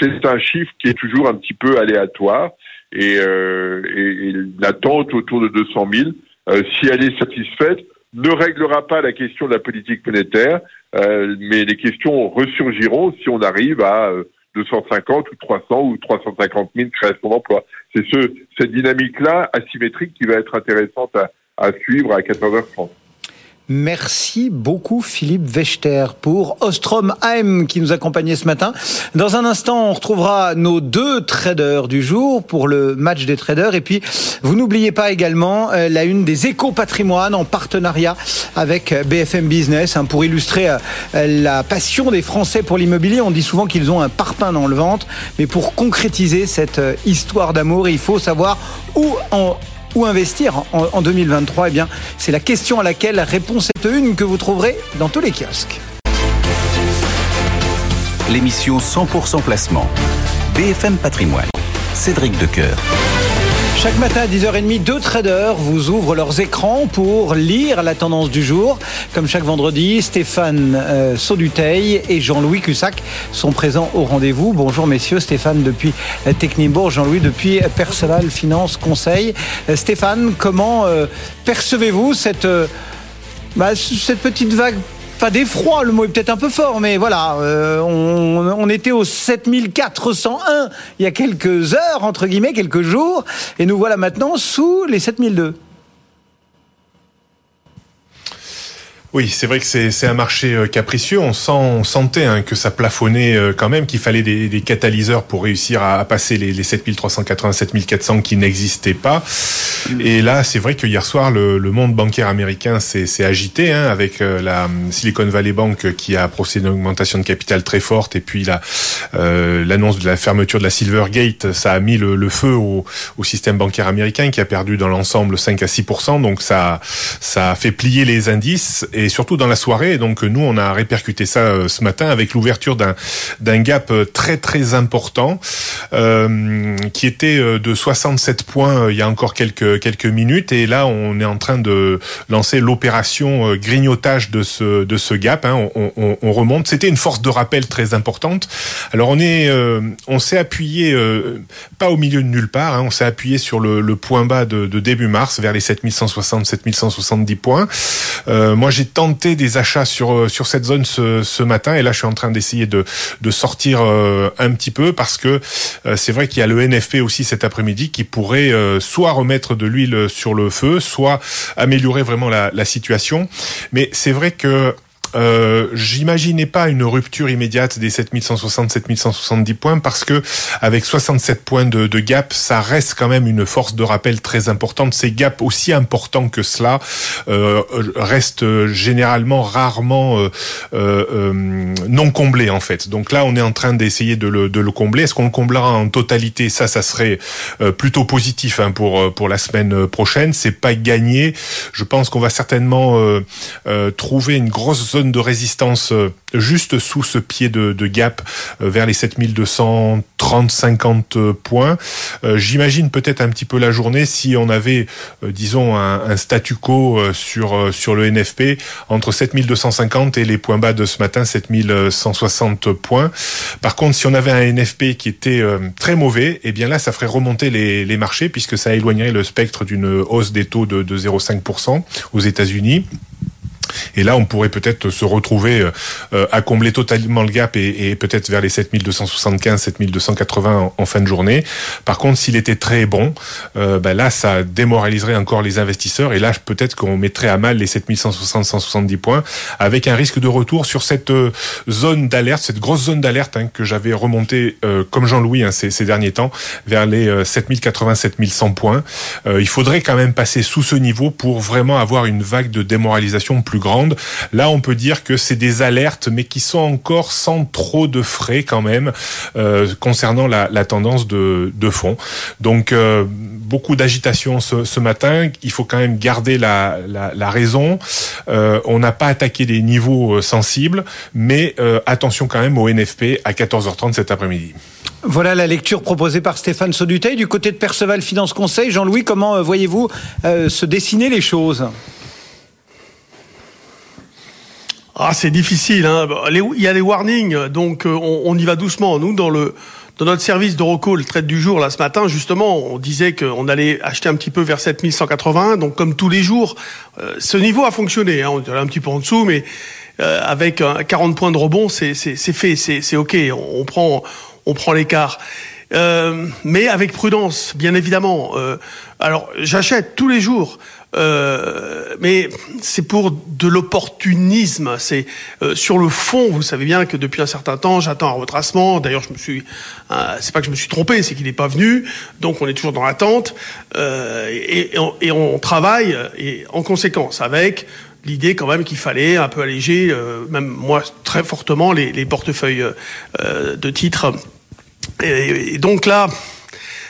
c'est un chiffre qui est toujours un petit peu aléatoire et, et, et l'attente autour de 200 000, si elle est satisfaite, ne réglera pas la question de la politique monétaire, euh, mais les questions ressurgiront si on arrive à euh, 250 ou 300 ou 350 000 créations d'emplois. C'est ce, cette dynamique-là asymétrique qui va être intéressante à, à suivre à 14h30. Merci beaucoup Philippe Wechter pour Ostrom AM qui nous accompagnait ce matin. Dans un instant, on retrouvera nos deux traders du jour pour le match des traders. Et puis, vous n'oubliez pas également la une des éco patrimoine en partenariat avec BFM Business hein, pour illustrer la passion des Français pour l'immobilier. On dit souvent qu'ils ont un parpaing dans le ventre, mais pour concrétiser cette histoire d'amour, il faut savoir où en où investir en, en 2023 Eh bien, c'est la question à laquelle répond cette une que vous trouverez dans tous les kiosques. L'émission 100% placement. BFM Patrimoine. Cédric Decoeur. Chaque matin à 10h30, deux traders vous ouvrent leurs écrans pour lire la tendance du jour. Comme chaque vendredi, Stéphane euh, Sauduteil et Jean-Louis Cussac sont présents au rendez-vous. Bonjour messieurs, Stéphane depuis euh, Technibourg, Jean-Louis depuis Perceval Finance Conseil. Euh, Stéphane, comment euh, percevez-vous cette, euh, bah, cette petite vague pas d'effroi, le mot est peut-être un peu fort, mais voilà, euh, on, on était au 7401 il y a quelques heures, entre guillemets, quelques jours, et nous voilà maintenant sous les 7002. Oui, c'est vrai que c'est un marché euh, capricieux. On, sent, on sentait hein, que ça plafonnait euh, quand même, qu'il fallait des, des catalyseurs pour réussir à, à passer les, les 7380, 7400 qui n'existaient pas. Et là, c'est vrai que hier soir, le, le monde bancaire américain s'est agité hein, avec euh, la Silicon Valley Bank qui a procédé à une augmentation de capital très forte et puis la, euh, l'annonce de la fermeture de la Silvergate, ça a mis le, le feu au, au système bancaire américain qui a perdu dans l'ensemble 5 à 6% Donc ça, ça a fait plier les indices et surtout dans la soirée. Donc nous, on a répercuté ça euh, ce matin avec l'ouverture d'un d'un gap euh, très très important euh, qui était euh, de 67 points il y a encore quelques quelques minutes et là on est en train de lancer l'opération grignotage de ce de ce gap. Hein. On, on, on remonte. C'était une force de rappel très importante. Alors on est euh, on s'est appuyé euh, pas au milieu de nulle part. Hein. On s'est appuyé sur le, le point bas de, de début mars vers les 7160 7170 points. Moi j'ai tenté des achats sur euh, sur cette zone ce, ce matin et là je suis en train d'essayer de de sortir euh, un petit peu parce que euh, c'est vrai qu'il y a le NFP aussi cet après-midi qui pourrait soit remettre de l'huile sur le feu, soit améliorer vraiment la, la situation. Mais c'est vrai que euh, j'imaginais pas une rupture immédiate des 7160 7170 points parce que avec 67 points de, de, gap ça reste quand même une force de rappel très importante. Ces gaps aussi importants que cela euh, restent généralement rarement euh, euh, non comblés en fait. Donc là on est en train d'essayer de le, de le combler. Est-ce qu'on le comblera en totalité? Ça ça serait euh, plutôt positif hein, pour pour la semaine prochaine. C'est pas gagné. Je pense qu'on va certainement euh, trouver une grosse zone de résistance euh, juste sous ce pied de, gap euh, vers les 7230-50 points. Euh, J'imagine peut-être un petit peu la journée si on avait, disons, un, un, statu quo sur, sur le NFP entre 7250 et les points bas de ce matin, 7160 points. Par contre, si on avait un NFP qui était très mauvais, eh bien là, ça ferait remonter les, les marchés puisque ça éloignerait le spectre d'une hausse des taux de, de 0,5% aux États-Unis. Et là, on pourrait peut-être se retrouver euh, à combler totalement le gap et, et peut-être vers les 7275, 7280 en, en, fin de journée. Par contre, s'il était très bon, euh, ben là, ça démoraliserait encore les investisseurs. Et là, peut-être qu'on mettrait à mal les 7160, 170 points avec un risque de retour sur cette euh, zone d'alerte, cette grosse zone d'alerte hein, que j'avais remontée euh, comme Jean-Louis hein, ces, ces, derniers temps vers les 7080, 7100 points. Euh, il faudrait quand même passer sous ce niveau pour vraiment avoir une vague de démoralisation plus Là, on peut dire que c'est des alertes, mais qui sont encore sans trop de frais quand même euh, concernant la, tendance de, fond. Donc, euh, beaucoup d'agitation ce, matin. Il faut quand même garder la, raison. Euh, on n'a pas attaqué des niveaux sensibles, mais attention quand même au NFP à 14h30 cet après-midi. Voilà la lecture proposée par Stéphane Sauduteil. Du côté de Perceval Finance Conseil, Jean-Louis, comment voyez-vous se dessiner les choses? Ah, c'est difficile. Hein. Il y a des warnings, donc on, on, y va doucement. Nous, dans le dans notre service de recall traite du jour là ce matin, justement, on disait qu'on allait acheter un petit peu vers 7180. Donc comme tous les jours, euh, ce niveau a fonctionné. Hein. On est un petit peu en dessous, mais euh, avec 40 points de rebond, c'est fait, c'est ok. On, on prend on prend l'écart. Euh, mais avec prudence, bien évidemment. Euh, alors, j'achète tous les jours, euh, mais c'est pour de l'opportunisme. C'est euh, sur le fond. Vous savez bien que depuis un certain temps, j'attends un retracement. D'ailleurs, je me suis, euh, c'est pas que je me suis trompé, c'est qu'il n'est pas venu. Donc, on est toujours dans l'attente et, et, on, et, on, travaille et en conséquence avec l'idée quand même qu'il fallait un peu alléger, même moi très fortement, les, les portefeuilles de titres et donc là,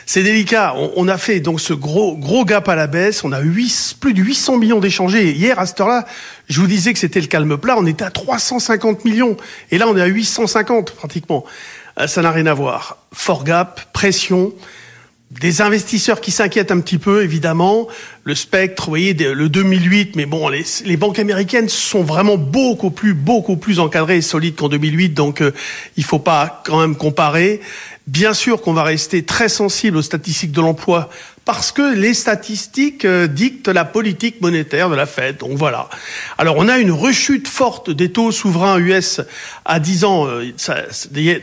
c'est délicat. On, a fait donc ce gros gros gap à la baisse. On a 8, plus de 800 millions d'échangés. Hier à cette heure-là, je vous disais que c'était le calme plat. On était à 350 millions et là on est à 850 pratiquement. Euh, ça n'a rien à voir. Fort gap, pression. des investisseurs qui s'inquiètent un petit peu, évidemment. Le spectre, vous voyez, le 2008, mais bon, les, les banques américaines sont vraiment beaucoup plus, beaucoup plus encadrées et solides qu'en 2008, donc euh, il faut pas quand même comparer. Bien sûr qu'on va rester très sensible aux statistiques de l'emploi parce que les statistiques euh, dictent la politique monétaire de la Fed. Donc voilà. Alors on a une rechute forte des taux souverains US à 10 ans, euh,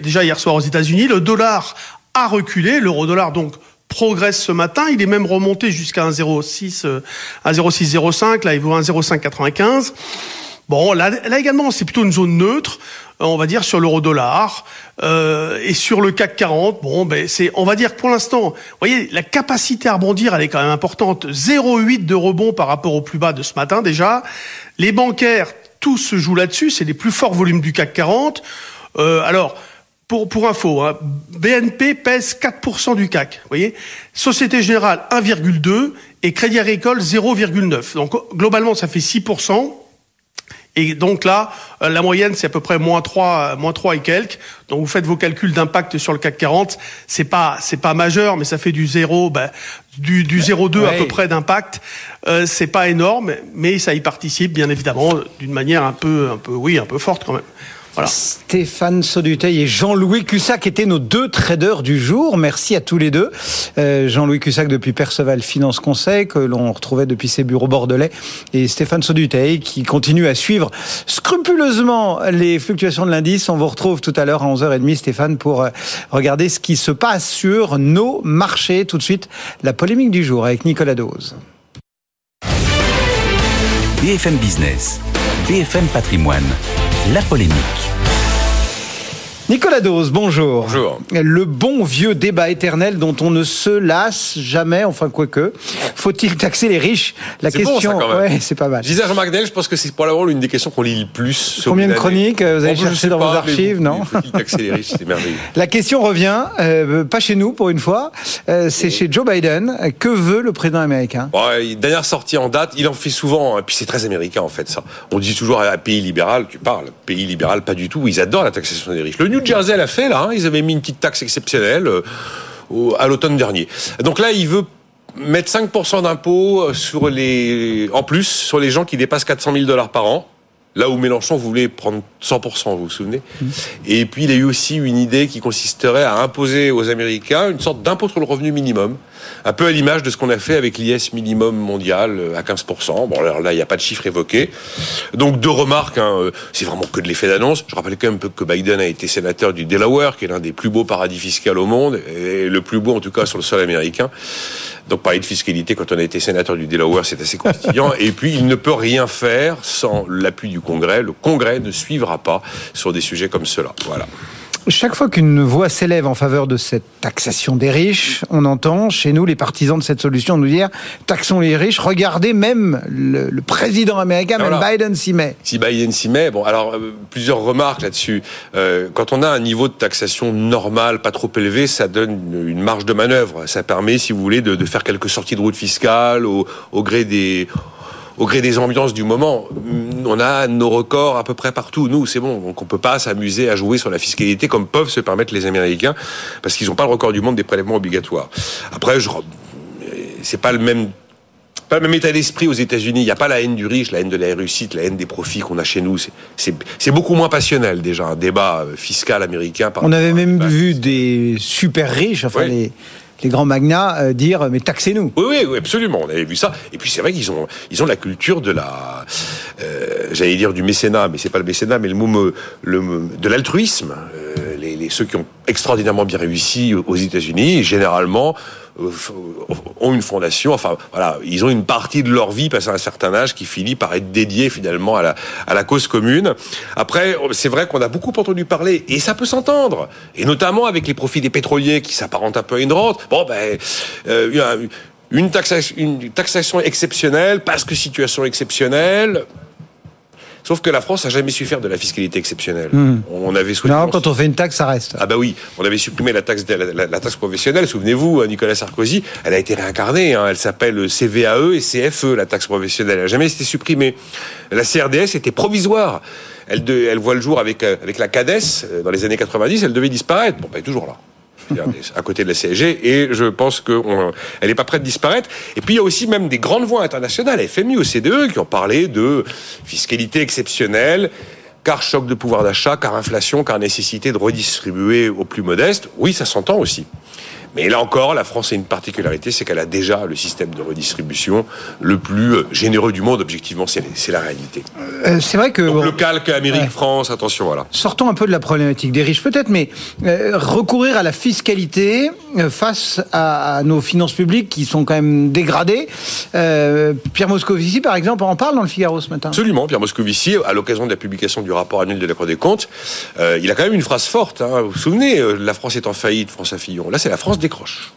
déjà hier soir aux États-Unis. Le dollar a reculé, l'euro-dollar donc progresse ce matin. Il est même remonté jusqu'à 1,06, 1,0605. Là, il vaut 1,0595. Bon, là, là également, c'est plutôt une zone neutre, euh, on va dire, sur l'euro-dollar. Euh, et sur le CAC 40, bon, ben, c'est, on va dire pour l'instant, vous voyez, la capacité à rebondir, elle est quand même importante. 0,8 de rebond par rapport au plus bas de ce matin déjà. Les bancaires, tout se joue là-dessus. C'est les plus forts volumes du CAC 40. Euh, alors, pour, pour info, hein, BNP pèse 4% du CAC. Voyez Société Générale 1,2 et Crédit Agricole 0,9. Donc globalement, ça fait 6%. Et donc là, euh, la moyenne, c'est à peu près moins 3, moins 3 et quelques. Donc vous faites vos calculs d'impact sur le CAC 40. C'est pas, c'est pas majeur, mais ça fait du 0, ben, du, du 0,2 à peu près d'impact. Euh, c'est pas énorme, mais ça y participe, bien évidemment, d'une manière un peu, un peu, oui, un peu forte quand même. Stéphane Sauduteil et Jean-Louis Cussac étaient nos deux traders du jour. Merci à tous les deux. Euh, Jean-Louis Cussac depuis Perceval Finance Conseil, que l'on retrouvait depuis ses bureaux bordelais, et Stéphane Sauduteil qui continue à suivre scrupuleusement les fluctuations de l'indice. On vous retrouve tout à l'heure à 11h30, Stéphane, pour euh, regarder ce qui se passe sur nos marchés. Tout de suite, la polémique du jour avec Nicolas Dose. BFM Business, BFM Patrimoine la polémique. Nicolas Dose, bonjour. Bonjour. Le bon vieux débat éternel dont on ne se lasse jamais, enfin quoique. Faut-il taxer les riches? La question, bon, ouais, c'est pas mal. À Jean-Marc je pense que c'est probablement l'une des questions qu'on lit le plus. Combien de chroniques euh, vous avez cherché dans vos archives, non? Faut-il taxer les riches? C'est merveilleux. La question revient, euh, pas chez nous pour une fois, euh, c'est chez Joe Biden. Que veut le président américain? Ouais, Dernière sortie en date, il en fait souvent, et hein, puis c'est très américain en fait ça. On dit toujours à un pays libéral, tu parles, pays libéral, pas du tout. Ils adorent la taxation des riches. Le New Jersey l'a fait là, hein. ils avaient mis une petite taxe exceptionnelle euh, à l'automne dernier. Donc là, il veut mettre 5% d'impôt euh, sur les, en plus sur les gens qui dépassent 400 000 dollars par an. Là où Mélenchon voulait prendre 100%, vous vous souvenez mmh. Et puis il a eu aussi une idée qui consisterait à imposer aux Américains une sorte d'impôt sur le revenu minimum un peu à l'image de ce qu'on a fait avec l'IS minimum mondial euh, à 15%. Bon, alors là, il n'y a pas de chiffre évoqué. Donc, deux remarques. Hein, euh, c'est vraiment que de l'effet d'annonce. Je rappelle quand même que Biden a été sénateur du Delaware, qui est l'un des plus beaux paradis fiscaux au monde, et le plus beau en tout cas sur le sol américain. Donc, parler de fiscalité quand on a été sénateur du Delaware, c'est assez constituant. et puis, il ne peut rien faire sans l'appui du Congrès. Le Congrès ne suivra pas sur des sujets comme cela. Voilà. Chaque fois qu'une voix s'élève en faveur de cette taxation des riches, on entend chez nous les partisans de cette solution nous dire taxons les riches. Regardez même le, président américain, même Biden s'y met. Si Biden s'y met, bon, alors euh, plusieurs remarques là-dessus. Euh, quand on a un niveau de taxation normal, pas trop élevé, ça donne une, marge de manœuvre. Ça permet, si vous voulez, de, faire quelques sorties de route fiscale au, au gré des au gré des ambiances du moment. On a nos records à peu près partout. Nous, c'est bon. Donc on peut pas s'amuser à jouer sur la fiscalité comme peuvent se permettre les Américains parce qu'ils n'ont pas le record du monde des prélèvements obligatoires. Après, je c'est pas le même pas le même état d'esprit aux États-Unis. Il n'y a pas la haine du riche, la haine de la réussite, la haine des profits qu'on a chez nous. C'est beaucoup moins passionnel déjà, un débat fiscal américain. On avait même vu des super riches, enfin les, les grands magnats euh, dire mais taxez-nous. Oui, oui, absolument. On avait vu ça. Et puis c'est vrai qu'ils ont, ils ont la culture de la, euh, j'allais dire du mécénat, mais c'est pas le mécénat, mais le mot, le, de l'altruisme. Euh, les, les, ceux qui ont extraordinairement bien réussi aux États-Unis, généralement euh, ont une fondation. Enfin, voilà, ils ont une partie de leur vie passé à un certain âge qui finit par être dédiée finalement à la, à la cause commune. Après, c'est vrai qu'on a beaucoup entendu parler et ça peut s'entendre, et notamment avec les profits des pétroliers qui s'apparentent un peu à une rente. Bon, ben, euh, une taxation, une taxation exceptionnelle parce que situation exceptionnelle. Sauf que la France n'a jamais su faire de la fiscalité exceptionnelle. Hmm. On avait Non, quand on fait une taxe, ça reste. Ah bah oui, on avait supprimé la taxe, la, taxe professionnelle. Souvenez-vous, Nicolas Sarkozy, elle a été réincarnée. Hein. Elle s'appelle CVAE et CFE, la taxe professionnelle. Elle n'a jamais été supprimée. La CRDS était provisoire. Elle, elle voit le jour avec, euh, avec la CADES euh, dans les années 90. Elle devait disparaître. Bon, bah, elle est toujours là. À côté de la CSG, et je pense qu'elle n'est pas prête de disparaître. Et puis il y a aussi même des grandes voix internationales, FMI, OCDE, qui ont parlé de fiscalité exceptionnelle car choc de pouvoir d'achat, car inflation, car nécessité de redistribuer aux plus modestes. Oui, ça s'entend aussi. Mais là encore, la France a une particularité, c'est qu'elle a déjà le système de redistribution le plus euh, généreux du monde. Objectivement, c'est la réalité. Euh, c'est vrai que Donc, le calque Amérique-France, attention, voilà. Sortons un peu de la problématique des riches, peut-être, mais euh, recourir à la fiscalité face à, nos finances publiques qui sont quand même dégradées. Pierre Moscovici, par exemple, en parle dans le Figaro ce matin. Absolument, Pierre Moscovici, à l'occasion de la publication du rapport annuel de la Cour des comptes, il a quand même une phrase forte. Hein. Vous vous souvenez, la France est en faillite, François Fillon. Là, c'est la France décroche.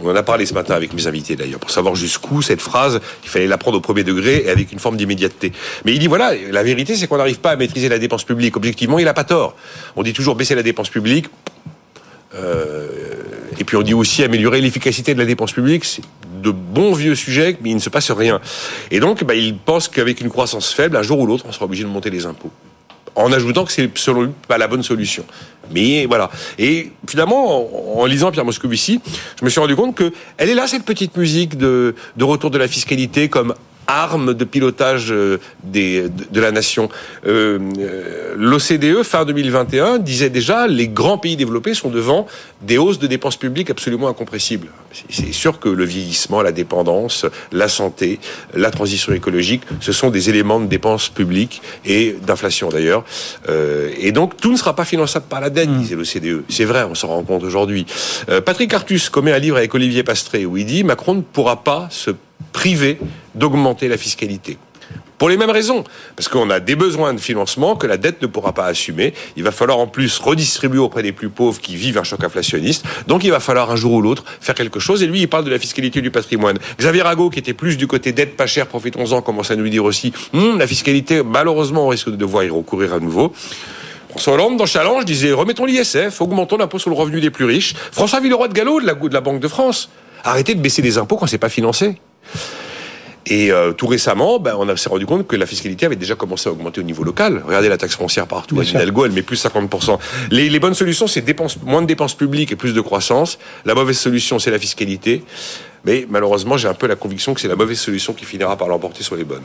On en a parlé ce matin avec mes invités d'ailleurs, pour savoir jusqu'où cette phrase, il fallait la prendre au premier degré et avec une forme d'immédiateté. Mais il dit voilà, la vérité c'est qu'on n'arrive pas à maîtriser la dépense publique. Objectivement, il n'a pas tort. On dit toujours baisser la dépense publique. Euh, et puis on dit aussi améliorer l'efficacité de la dépense publique. C'est de bons vieux sujets, mais il ne se passe rien. Et donc, bah, il pense qu'avec une croissance faible, un jour ou l'autre, on sera obligé de monter les impôts en ajoutant que c'est selon lui pas la bonne solution. Mais voilà. Et finalement, en, lisant Pierre Moscovici, je me suis rendu compte que elle est là cette petite musique de, de retour de la fiscalité comme arme de pilotage euh, des, de, la nation. Euh, euh L'OCDE, fin 2021, disait déjà les grands pays développés sont devant des hausses de dépenses publiques absolument incompressibles. C'est sûr que le vieillissement, la dépendance, la santé, la transition écologique, ce sont des éléments de dépenses publiques et d'inflation d'ailleurs. Euh, et donc tout ne sera pas finançable par la dette, mmh. disait l'OCDE. C'est vrai, on s'en rend compte aujourd'hui. Euh, Patrick Artus commet un livre avec Olivier Pastré où il dit Macron ne pourra pas se privé d'augmenter la fiscalité. Pour les mêmes raisons, parce qu'on a des besoins de financement que la dette ne pourra pas assumer. Il va falloir en plus redistribuer auprès des plus pauvres qui vivent un choc inflationniste. Donc il va falloir un jour ou l'autre faire quelque chose. Et lui, il parle de la fiscalité du patrimoine. Xavier Rago, qui était plus du côté dette pas cher, profitons-en, commence à nous dire aussi, hum, la fiscalité, malheureusement, on risque de devoir y recourir à nouveau. François Hollande, dans Challenge, disait remettons l'ISF, augmentons l'impôt sur le revenu des plus riches. François Villeroy de Gallo, de la, de la Banque de France, arrêtez de baisser les impôts quand c'est pas financé. Et euh, tout récemment, ben, on s'est rendu compte que la fiscalité avait déjà commencé à augmenter au niveau local. Regardez la taxe foncière partout. À Hidalgo, elle met plus 50%. Les, les bonnes solutions, c'est moins de dépenses publiques et plus de croissance. La mauvaise solution, c'est la fiscalité. Mais malheureusement, j'ai un peu la conviction que c'est la mauvaise solution qui finira par l'emporter sur les bonnes.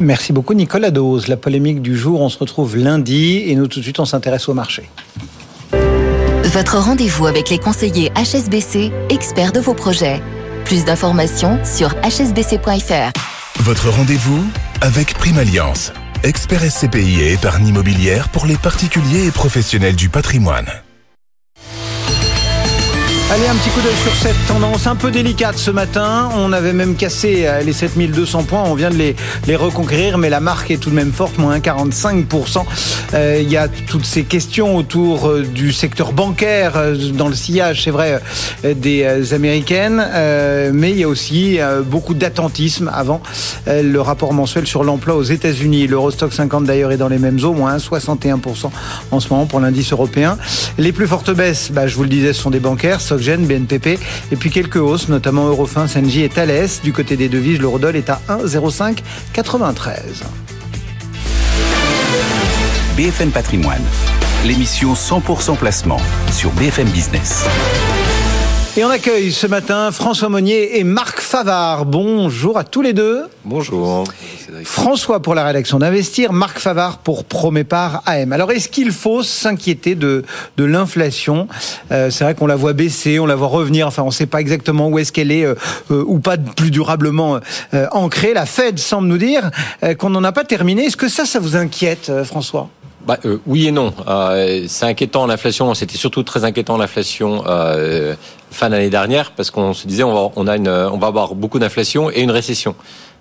Merci beaucoup Nicolas Dose. La polémique du jour, on se retrouve lundi et nous tout de suite on s'intéresse au marché. Votre rendez-vous avec les conseillers HSBC, experts de vos projets. Plus d'informations sur hsbc.fr. Votre rendez-vous avec Prime Alliance, expert SCPI et épargne immobilière pour les particuliers et professionnels du patrimoine. Allez, un petit coup d'œil sur cette tendance un peu délicate ce matin. On avait même cassé euh, les 7200 points. On vient de les, reconquérir, mais la marque est tout de même forte, moins 45%. Euh, il y a toutes ces questions autour euh, du secteur bancaire dans le sillage, c'est vrai, des Américaines. mais il y a aussi beaucoup d'attentisme avant le rapport mensuel sur l'emploi aux États-Unis. L'Eurostock 50 d'ailleurs est dans les mêmes eaux, moins 61% en ce moment pour l'indice européen. Les plus fortes baisses, bah, je vous le disais, ce sont des bancaires. BNPP, et puis quelques hausses, notamment Eurofin, Senji et Thales. Du côté des devises, l'eurodoll est à 1,0593. BFM Patrimoine, l'émission 100% placement sur BFM Business. Et on accueille ce matin François Monnier et Marc Favard. Bonjour à tous les deux. Bonjour. François pour la rédaction d'Investir, Marc Favard pour Promépar AM. Alors est-ce qu'il faut s'inquiéter de, de l'inflation? Euh, C'est vrai qu'on la voit baisser, on la voit revenir, enfin on ne sait pas exactement où est-ce qu'elle est, euh, euh, ou pas plus durablement ancrée. La Fed semble nous dire qu'on n'en a pas terminé. Est-ce que ça, ça vous inquiète François? Bah, euh, oui et non. Euh, c'est inquiétant l'inflation. C'était surtout très inquiétant l'inflation euh, fin d'année dernière parce qu'on se disait on va, avoir beaucoup d'inflation et une récession.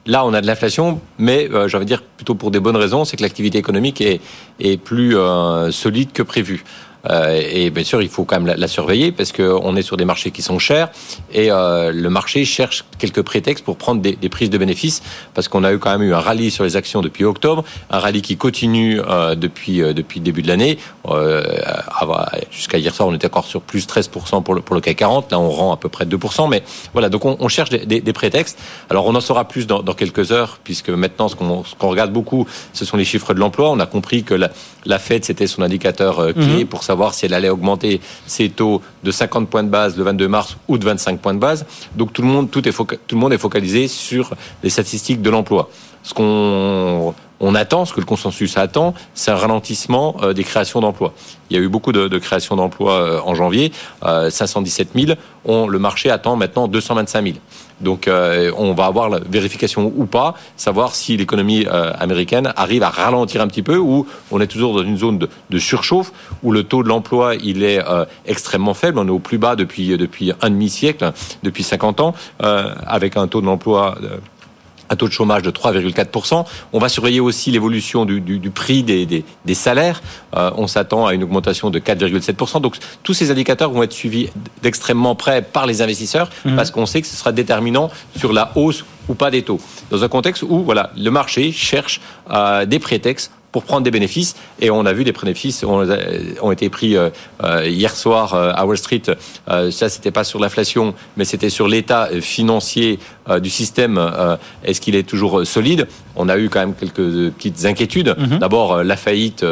Là, on a de l'inflation, mais euh, j'ai envie de dire plutôt pour des bonnes raisons, c'est que l'activité économique est, est plus euh, solide que prévu. Euh, et bien sûr, il faut quand même la, surveiller parce qu'on est sur des marchés qui sont chers et euh, le marché cherche quelques prétextes pour prendre des, prises de bénéfices parce qu'on a eu quand même eu un rallye sur les actions depuis octobre, un rallye qui continue euh, depuis depuis le début de l'année. Jusqu'à hier soir, on était encore sur plus 13% pour le, pour le CAC 40. Là, on rend à peu près 2%. Mais voilà, donc on, cherche des, des, prétextes. Alors, on en saura plus dans, dans quelques heures puisque maintenant, ce qu'on regarde beaucoup, ce sont les chiffres de l'emploi. On a compris que la, la Fed, c'était son indicateur clé mmh. pour savoir si elle allait augmenter ses taux de 50 points de base le 22 mars ou de 25 points de base. Donc tout le monde, tout, est tout le monde est focalisé sur les statistiques de l'emploi. Ce qu'on on attend, ce que le consensus attend, c'est un ralentissement euh, des créations d'emplois. Il y a eu beaucoup de, créations d'emplois euh, en janvier, euh, 517 000. On, le marché attend maintenant 225 000. Donc euh, on va avoir la vérification ou pas, savoir si l'économie euh, américaine arrive à ralentir un petit peu ou on est toujours dans une zone de, surchauffe où le taux de l'emploi il est euh, extrêmement faible. On est au plus bas depuis depuis un demi siècle, depuis 50 ans, avec un taux de l'emploi un taux de chômage de 3,4%. On va surveiller aussi l'évolution du, du, du, prix des, des, des salaires. Euh, on s'attend à une augmentation de 4,7%. Donc tous ces indicateurs vont être suivis d'extrêmement près par les investisseurs mmh. parce qu'on sait que ce sera déterminant sur la hausse ou pas des taux. Dans un contexte où voilà, le marché cherche euh, des prétextes pour prendre des bénéfices. Et on a vu des bénéfices ont, ont été pris euh, hier soir euh, à Wall Street. Euh, ça, c'était pas sur l'inflation, mais c'était sur l'état financier euh, du système. Euh, Est-ce qu'il est toujours solide? On a eu quand même quelques petites inquiétudes. Mm -hmm. D'abord, la faillite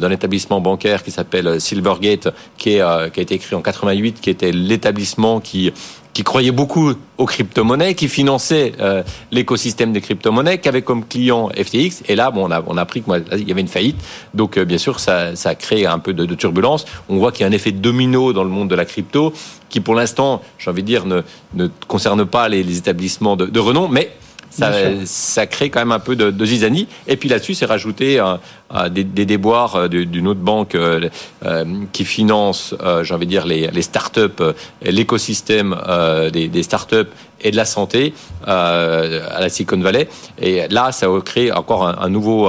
d'un établissement bancaire qui s'appelle Silvergate, qui, est, qui a été écrit en 88, qui était l'établissement qui qui croyait beaucoup aux crypto-monnaies, qui finançait euh, l'écosystème des crypto-monnaies, qui avait comme client FTX. Et là, bon, on a, on a appris qu'il y avait une faillite. Donc, euh, bien sûr, ça, ça a un peu de, turbulence. On voit qu'il y a un effet domino dans le monde de la crypto, qui pour l'instant, j'ai envie de dire, ne, ne concerne pas les, les établissements de, de renom, mais ça, ça, crée quand même un peu de, de zizanie. Et puis là-dessus, c'est rajouté un, un, des, des, déboires d'une autre banque euh, euh, qui finance, euh, j'ai envie de dire, les, les start-up, l'écosystème euh, des, des start-up et de la santé euh, à la Silicon Valley. Et là, ça a créé encore un, un nouveau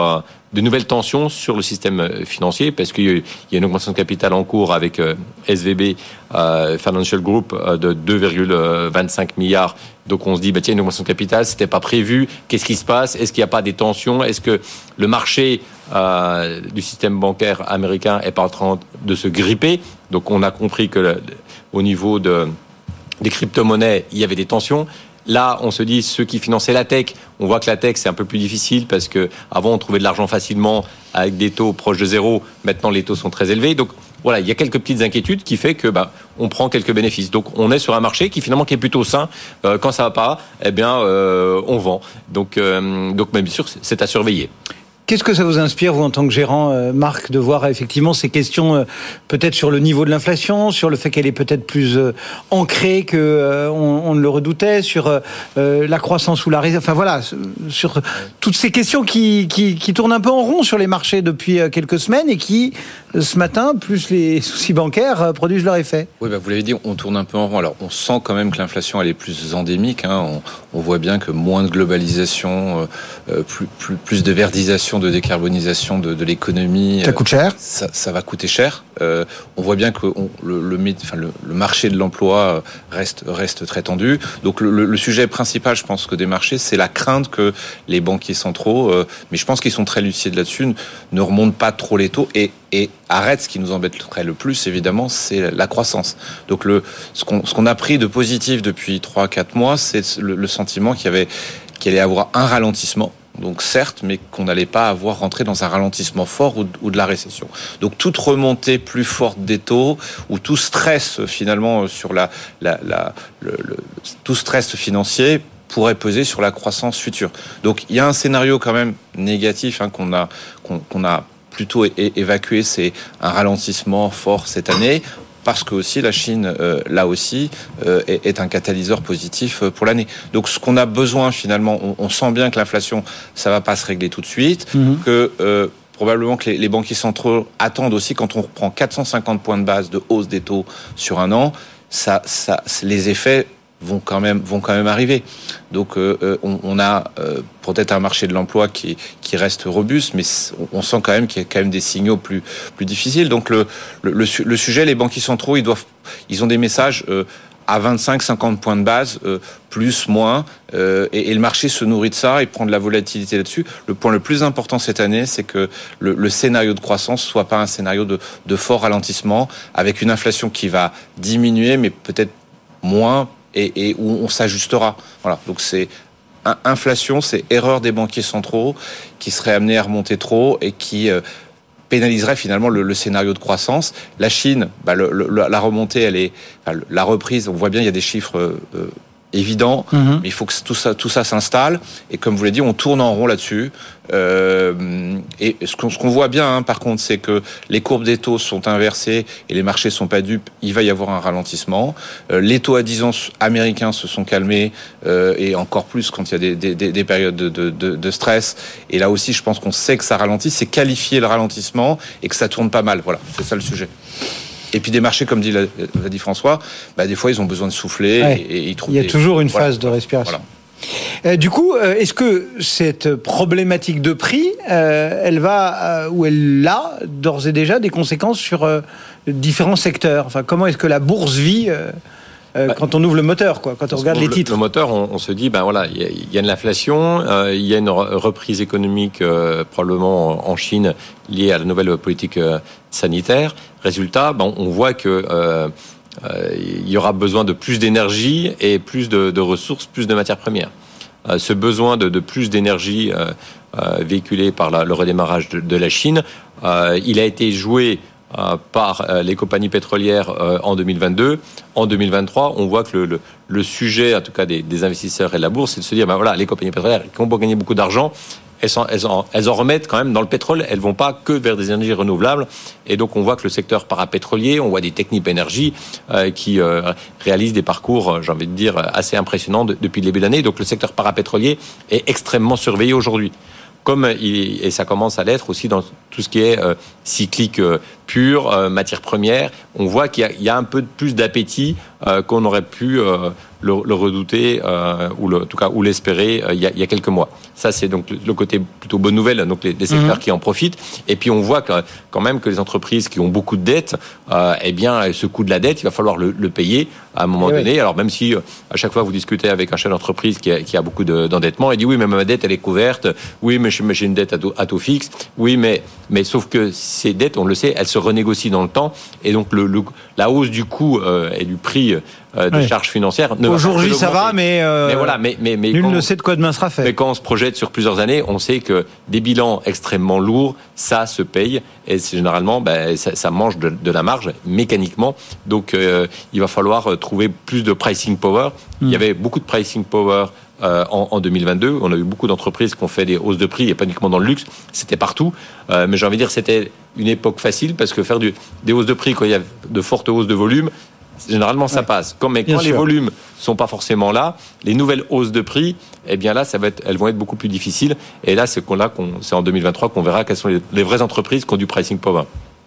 de nouvelles tensions sur le système financier parce qu'il y a une augmentation de capital en cours avec euh, SVB euh, Financial Group euh, de 2,25 milliards. Donc on se dit, bah, tiens, une augmentation de capital, c'était pas prévu. Qu'est-ce qui se passe? Est-ce qu'il n'y a pas des tensions? Est-ce que le marché euh, du système bancaire américain est pas en train de se gripper? Donc on a compris que au niveau de, des crypto-monnaies, il y avait des tensions. Là, on se dit ceux qui finançaient la tech, on voit que la tech c'est un peu plus difficile parce que avant on trouvait de l'argent facilement avec des taux proches de zéro. Maintenant, les taux sont très élevés. Donc voilà, il y a quelques petites inquiétudes qui fait que bah, on prend quelques bénéfices. Donc on est sur un marché qui finalement qui est plutôt sain. Euh, quand ça va pas, eh bien euh, on vend. Donc euh, donc bien sûr c'est à surveiller. Qu'est-ce que ça vous inspire, vous, en tant que gérant, euh, Marc, de voir effectivement ces questions euh, peut-être sur le niveau de l'inflation, sur le fait qu'elle est peut-être plus euh, ancrée que on, on, ne le redoutait, sur la croissance ou la réserve, enfin voilà, sur toutes ces questions qui, qui, tournent un peu en rond sur les marchés depuis quelques semaines et qui, ce matin, plus les soucis bancaires, produisent leur effet. Oui, bah vous l'avez dit, on tourne un peu en rond. Alors, on sent quand même que l'inflation, elle est plus endémique. Hein. On, voit bien que moins de globalisation, plus, plus de verdisation de décarbonisation de, de l'économie. Ça coûte cher ça, ça, va coûter cher. Euh, on voit bien que on, le, le, enfin, le, le, marché de l'emploi reste, reste très tendu. Donc le, sujet principal, je pense, que des marchés, c'est la crainte que les banquiers centraux, euh, mais je pense qu'ils sont très lucides là-dessus, ne remontent pas trop les taux et, et arrêtent ce qui nous embêterait le plus, évidemment, c'est la croissance. Donc le, ce qu'on qu a pris de positif depuis 3-4 mois, c'est le, sentiment qu'il y avait qu'il allait y avoir un ralentissement donc certes, mais qu'on n'allait pas avoir rentré dans un ralentissement fort ou, de la récession. Donc toute remontée plus forte des taux ou tout stress finalement sur la, le, tout stress financier pourrait peser sur la croissance future. Donc il y a un scénario quand même négatif hein, qu'on a qu'on qu a plutôt évacué, c'est un ralentissement fort cette année parce que aussi la Chine, euh, là aussi, euh, est, est, un catalyseur positif euh, pour l'année. Donc ce qu'on a besoin finalement, on, on sent bien que l'inflation, ça va pas se régler tout de suite, -hmm. que euh, probablement que les, les, banquiers centraux attendent aussi quand on reprend 450 points de base de hausse des taux sur un an, ça, ça, les effets vont quand même vont quand même arriver. Donc euh, on, on, a euh, peut-être un marché de l'emploi qui qui reste robuste, mais on sent quand même qu'il y a quand même des signaux plus plus difficiles. Donc le le, le, le sujet, les banquiers centraux, ils doivent ils ont des messages. Euh, à 25-50 points de base, euh, plus, moins, euh, et, et, le marché se nourrit de ça et prend de la volatilité là-dessus. Le point le plus important cette année, c'est que le, le, scénario de croissance soit pas un scénario de, de fort ralentissement, avec une inflation qui va diminuer, mais peut-être moins et, où on s'ajustera. Voilà. Donc c'est inflation, c'est erreur des banquiers centraux qui seraient amenés à remonter trop et qui euh, pénaliserait finalement le, scénario de croissance. La Chine, bah, la remontée, elle est, la reprise. On voit bien, il y a des chiffres. Euh, évident, Mhm. mais il faut que tout ça, tout ça s'installe. Et comme vous l'avez dit, on tourne en rond là-dessus. Euh, et ce qu'on ce qu'on voit bien, hein, par contre, c'est que les courbes des taux sont inversées et les marchés sont pas dupes. Il va y avoir un ralentissement. Euh, les taux à 10 ans américains se sont calmés euh, et encore plus quand il y a des, des, des, des périodes de, de, de, de stress. Et là aussi, je pense qu'on sait que ça ralentit. C'est qualifier le ralentissement et que ça tourne pas mal. Voilà, c'est ça le sujet. Et puis des marchés, comme dit, l'a l'a dit François, bah, des fois ils ont besoin de souffler Ouais. et, et ils trouvent Il y a des- toujours une voilà. phase de respiration. Voilà. Euh, du coup, euh, est-ce que cette problématique de prix, euh, elle va euh, ou elle a d'ores et déjà des conséquences sur euh, différents secteurs? Enfin, comment est-ce que la bourse vit euh, euh, quand on ouvre le moteur, quoi, quand on regarde les le, titres? Le moteur, on, on se dit, ben voilà, il y a, il y a de l'inflation, euh, il y a une re- reprise économique euh, probablement en Chine liée à la nouvelle politique euh, sanitaire. Résultat, ben, on voit que euh, euh, y aura besoin de plus d'énergie et plus de, de ressources, plus de matières premières. Euh, ce besoin de, plus d'énergie véhiculé par le redémarrage de, la Chine, il a été joué par les compagnies pétrolières en 2022. En 2023, on voit que le, sujet, en tout cas des, investisseurs et de la bourse, c'est de se dire, ben voilà, les compagnies pétrolières qui ont gagner beaucoup d'argent, elles, en, remettent quand même dans le pétrole. Elles vont pas que vers des énergies renouvelables. Et donc, on voit que le secteur parapétrolier, on voit des techniques énergie euh, qui euh, réalisent des parcours, euh, j'ai envie de dire, assez impressionnants de- depuis le début de l'année. Donc, le secteur parapétrolier est extrêmement surveillé aujourd'hui comme il, et ça commence à l'être aussi dans tout ce qui est euh, cyclique euh, pur, euh, matière première, on voit qu'il y a, il y a un peu de plus d'appétit euh, qu'on aurait pu euh, le, le redouter euh, ou le, en tout cas ou l'espérer il, y a, il y a quelques mois. Ça c'est donc le, côté plutôt bonne nouvelle, donc les, les secteurs Mhm. qui en profitent. Et puis on voit que, quand même que les entreprises qui ont beaucoup de dettes, eh bien ce coût de la dette, il va falloir le, le payer à un moment Eh oui. donné. Alors même si à chaque fois vous discutez avec un chef d'entreprise qui a, qui a beaucoup de- d'endettement, il dit oui mais ma dette elle est couverte, oui mais j'ai mais j'ai une dette à taux, à taux fixe, oui mais mais sauf que ces dettes, on le sait, elles se renégocient dans le temps et donc le, le- la hausse du coût euh, et du prix euh, des charges financières ne va Au pas jour que J, ça va, mais, euh, mais voilà, mais mais mais nul ne sait de quoi demain sera fait. mais quand on se projette sur plusieurs années, on sait que des bilans extrêmement lourds, ça se paye et c'est généralement ben, ça, ça mange de, de la marge mécaniquement. Donc euh, il va falloir euh, trouver plus de pricing power. Il y avait beaucoup de pricing power. Euh, en, en 2022, on a eu beaucoup d'entreprises qui ont fait des hausses de prix et pas uniquement dans le luxe, c'était partout. Euh, mais j'ai envie de dire c'était une époque facile parce que faire du, des hausses de prix quand il y a de fortes hausses de volume, généralement ça passe. Mais quand les volumes sont pas forcément là, les nouvelles hausses de prix, eh bien là, ça va être, elles vont être beaucoup plus difficiles. Et là, c'est qu'on là, qu'on, c'est en 2023 qu'on verra quelles sont les, les vraies entreprises qui ont du pricing power.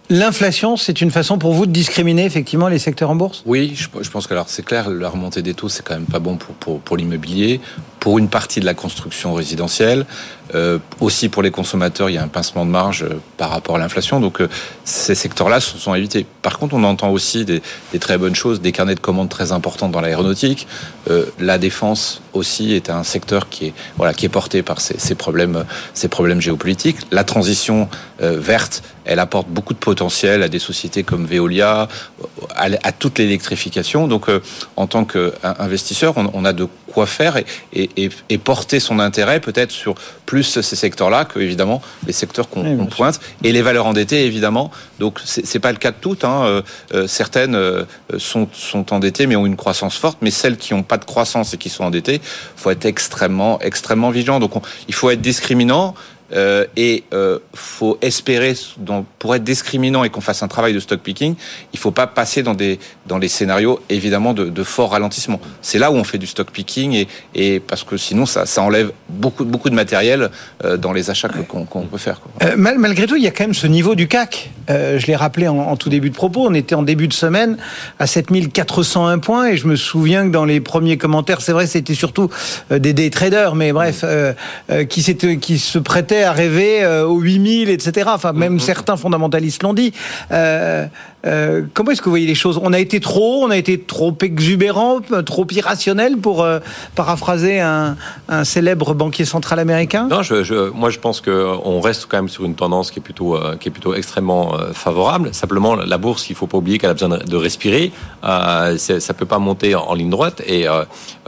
L'inflation, c'est une façon pour vous de discriminer effectivement les secteurs en bourse? Oui, je, pense que alors c'est clair, la remontée des taux c'est quand même pas bon pour pour, pour l'immobilier, pour une partie de la construction résidentielle, euh, aussi pour les consommateurs il y a un pincement de marge euh, par rapport à l'inflation, donc euh, ces secteurs-là se sont évités. Par contre, on entend aussi des, des très bonnes choses, des carnets de commandes très importants dans l'aéronautique, Euh, la défense aussi est un secteur qui est porté par ces, problèmes ces géopolitiques. La transition euh, verte, elle apporte beaucoup de potentiel à des sociétés comme Veolia, à, toute l'électrification. Donc, euh, en tant qu'investisseur, on, a de quoi faire et porter son intérêt peut-être sur plus ces secteurs-là que évidemment les secteurs qu'on Oui, pointe et les valeurs endettées évidemment. Donc, c'est c'est pas le cas de toutes. Hein. Euh, euh, certaines euh, sont, sont endettées mais ont une croissance forte, mais celles qui n'ont pas de croissance et qui sont endettées, faut être extrêmement extrêmement vigilant. Donc, on- il faut être discriminant. Euh, et euh, faut espérer dans- pour être discriminant et qu'on fasse un travail de stock picking, il faut pas passer dans des dans les scénarios évidemment de, de fort ralentissement. C'est là où on fait du stock picking et, et parce que sinon ça, ça enlève beaucoup beaucoup de matériel euh, dans les achats que- qu'on peut faire. quoi. Euh, mal- malgré tout, il y a quand même ce niveau du CAC. Euh, je l'ai rappelé en, en tout début de propos. On était en début de semaine à 7401 points et je me souviens que dans les premiers commentaires, c'est vrai, c'était surtout euh, des day traders, mais bref, euh, euh, qui, qui se prêtaient à rêver euh, aux 8000, etc. Enfin, même certains fondamentalistes l'ont dit. Euh, euh, comment est-ce que vous voyez les choses? On a été trop, on a été trop exubérant, trop irrationnel pour euh, paraphraser un, célèbre banquier central américain? Non, moi je pense qu'on reste quand même sur une tendance qui est plutôt, euh, qui est plutôt extrêmement favorable. Simplement, la bourse, il faut pas oublier qu'elle a besoin de, respirer. Ça peut pas monter en, ligne droite et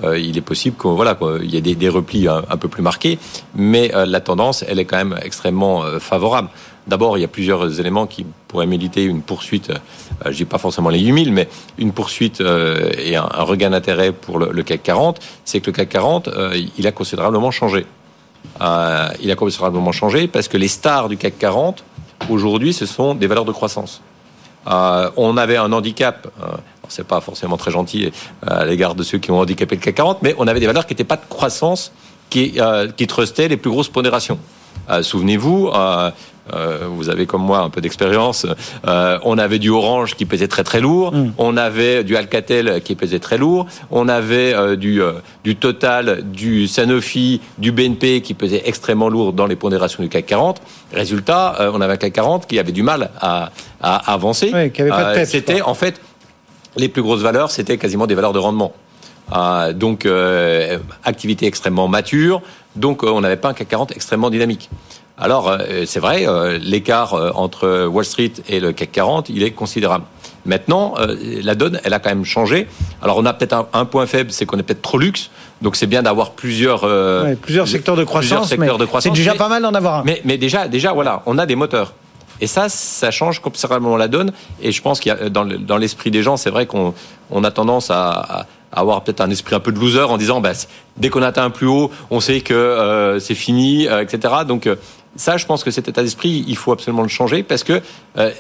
il est possible qu'il y ait des, replis un, un peu plus marqués, mais la tendance, elle est quand même extrêmement favorable. D'abord, il y a plusieurs éléments qui pourraient militer une poursuite, euh, je dis pas forcément les 8000, mais une poursuite euh, et un, regain d'intérêt pour le, CAC 40, c'est que le CAC 40, euh, il a considérablement changé. Il a considérablement changé parce que les stars du CAC 40, aujourd'hui, ce sont des valeurs de croissance. On avait un handicap, c'est pas forcément très gentil à l'égard de ceux qui ont handicapé le CAC 40, mais on avait des valeurs qui n'étaient pas de croissance, qui, trustaient les plus grosses pondérations. Souvenez-vous, euh, vous avez comme moi un peu d'expérience. Euh, on avait du Orange qui pesait très très lourd. Mm. On avait du Alcatel qui pesait très lourd. On avait euh, du, du Total, du Sanofi, du BNP qui pesait extrêmement lourd dans les pondérations du CAC 40. Résultat, on avait un CAC 40 qui avait du mal à, à avancer. Oui, qui avait pas de peps, C'était en fait les plus grosses valeurs, c'était quasiment des valeurs de rendement. Donc activité extrêmement mature. Donc on n'avait pas un CAC 40 extrêmement dynamique. Alors, euh, c'est vrai, euh, l'écart euh, entre Wall Street et le CAC 40, il est considérable. Maintenant, euh, la donne, elle a quand même changé. Alors, on a peut-être un, un point faible, c'est qu'on est peut-être trop luxe. Donc, c'est bien d'avoir plusieurs, euh, Ouais, plusieurs secteurs de plusieurs croissance, secteurs mais de croissance, c'est déjà mais- pas mal d'en avoir un. Mais, mais déjà, déjà, voilà, on a des moteurs. Et ça, ça change considérablement la donne. Et je pense qu'il y a dans le- dans l'esprit des gens, c'est vrai qu'on on a tendance à, à avoir peut-être un esprit un peu de loser en disant, bah, dès qu'on atteint un plus haut, on sait que euh, c'est fini, euh, etc. Donc euh, ça, je pense que cet état d'esprit, il faut absolument le changer parce que euh,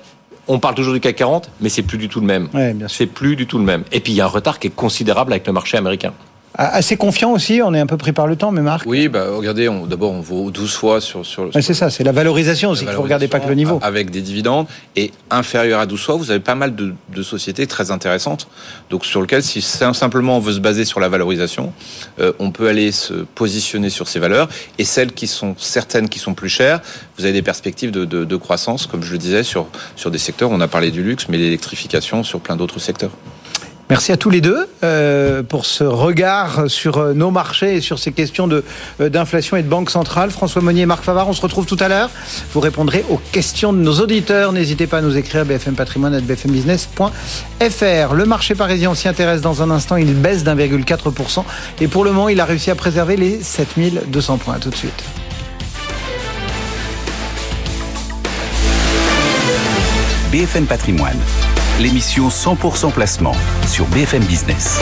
on parle toujours du CAC 40, mais c'est plus du tout le même. c'est plus du tout le même. Et puis il y a un retard qui est considérable avec le marché américain. Assez confiant aussi, on est un peu pris par le temps, mais Marc. Oui, bah, regardez, d'abord, on vaut 12 fois sur. sur Ouais, c'est ça, c'est la valorisation aussi, qu'il faut regarder pas que le niveau. Avec des dividendes. Et inférieur à 12 fois, vous avez pas mal de, de sociétés très intéressantes. Donc, sur lequel, si sim- simplement on veut se baser sur la valorisation, euh, on peut aller se positionner sur ces valeurs. Et celles qui sont certaines qui sont plus chères, vous avez des perspectives de, de- de croissance, comme je le disais, sur, sur des secteurs. On a parlé du luxe, mais l'électrification sur plein d'autres secteurs. Merci à tous les deux euh, pour ce regard sur euh, nos marchés et sur ces questions euh, d'inflation et de banque centrale. François Monnier et Marc Favard, on se retrouve tout à l'heure. Vous répondrez aux questions de nos auditeurs. N'hésitez pas à nous écrire bfmpatrimoine.bfmbusiness.fr. Le marché parisien, on s'y intéresse dans un instant. Il baisse d'1,4%. Et pour le moment, il a réussi à préserver les 7200 points. Tout de suite. BFM Patrimoine, l'émission 100% placement sur BFM Business.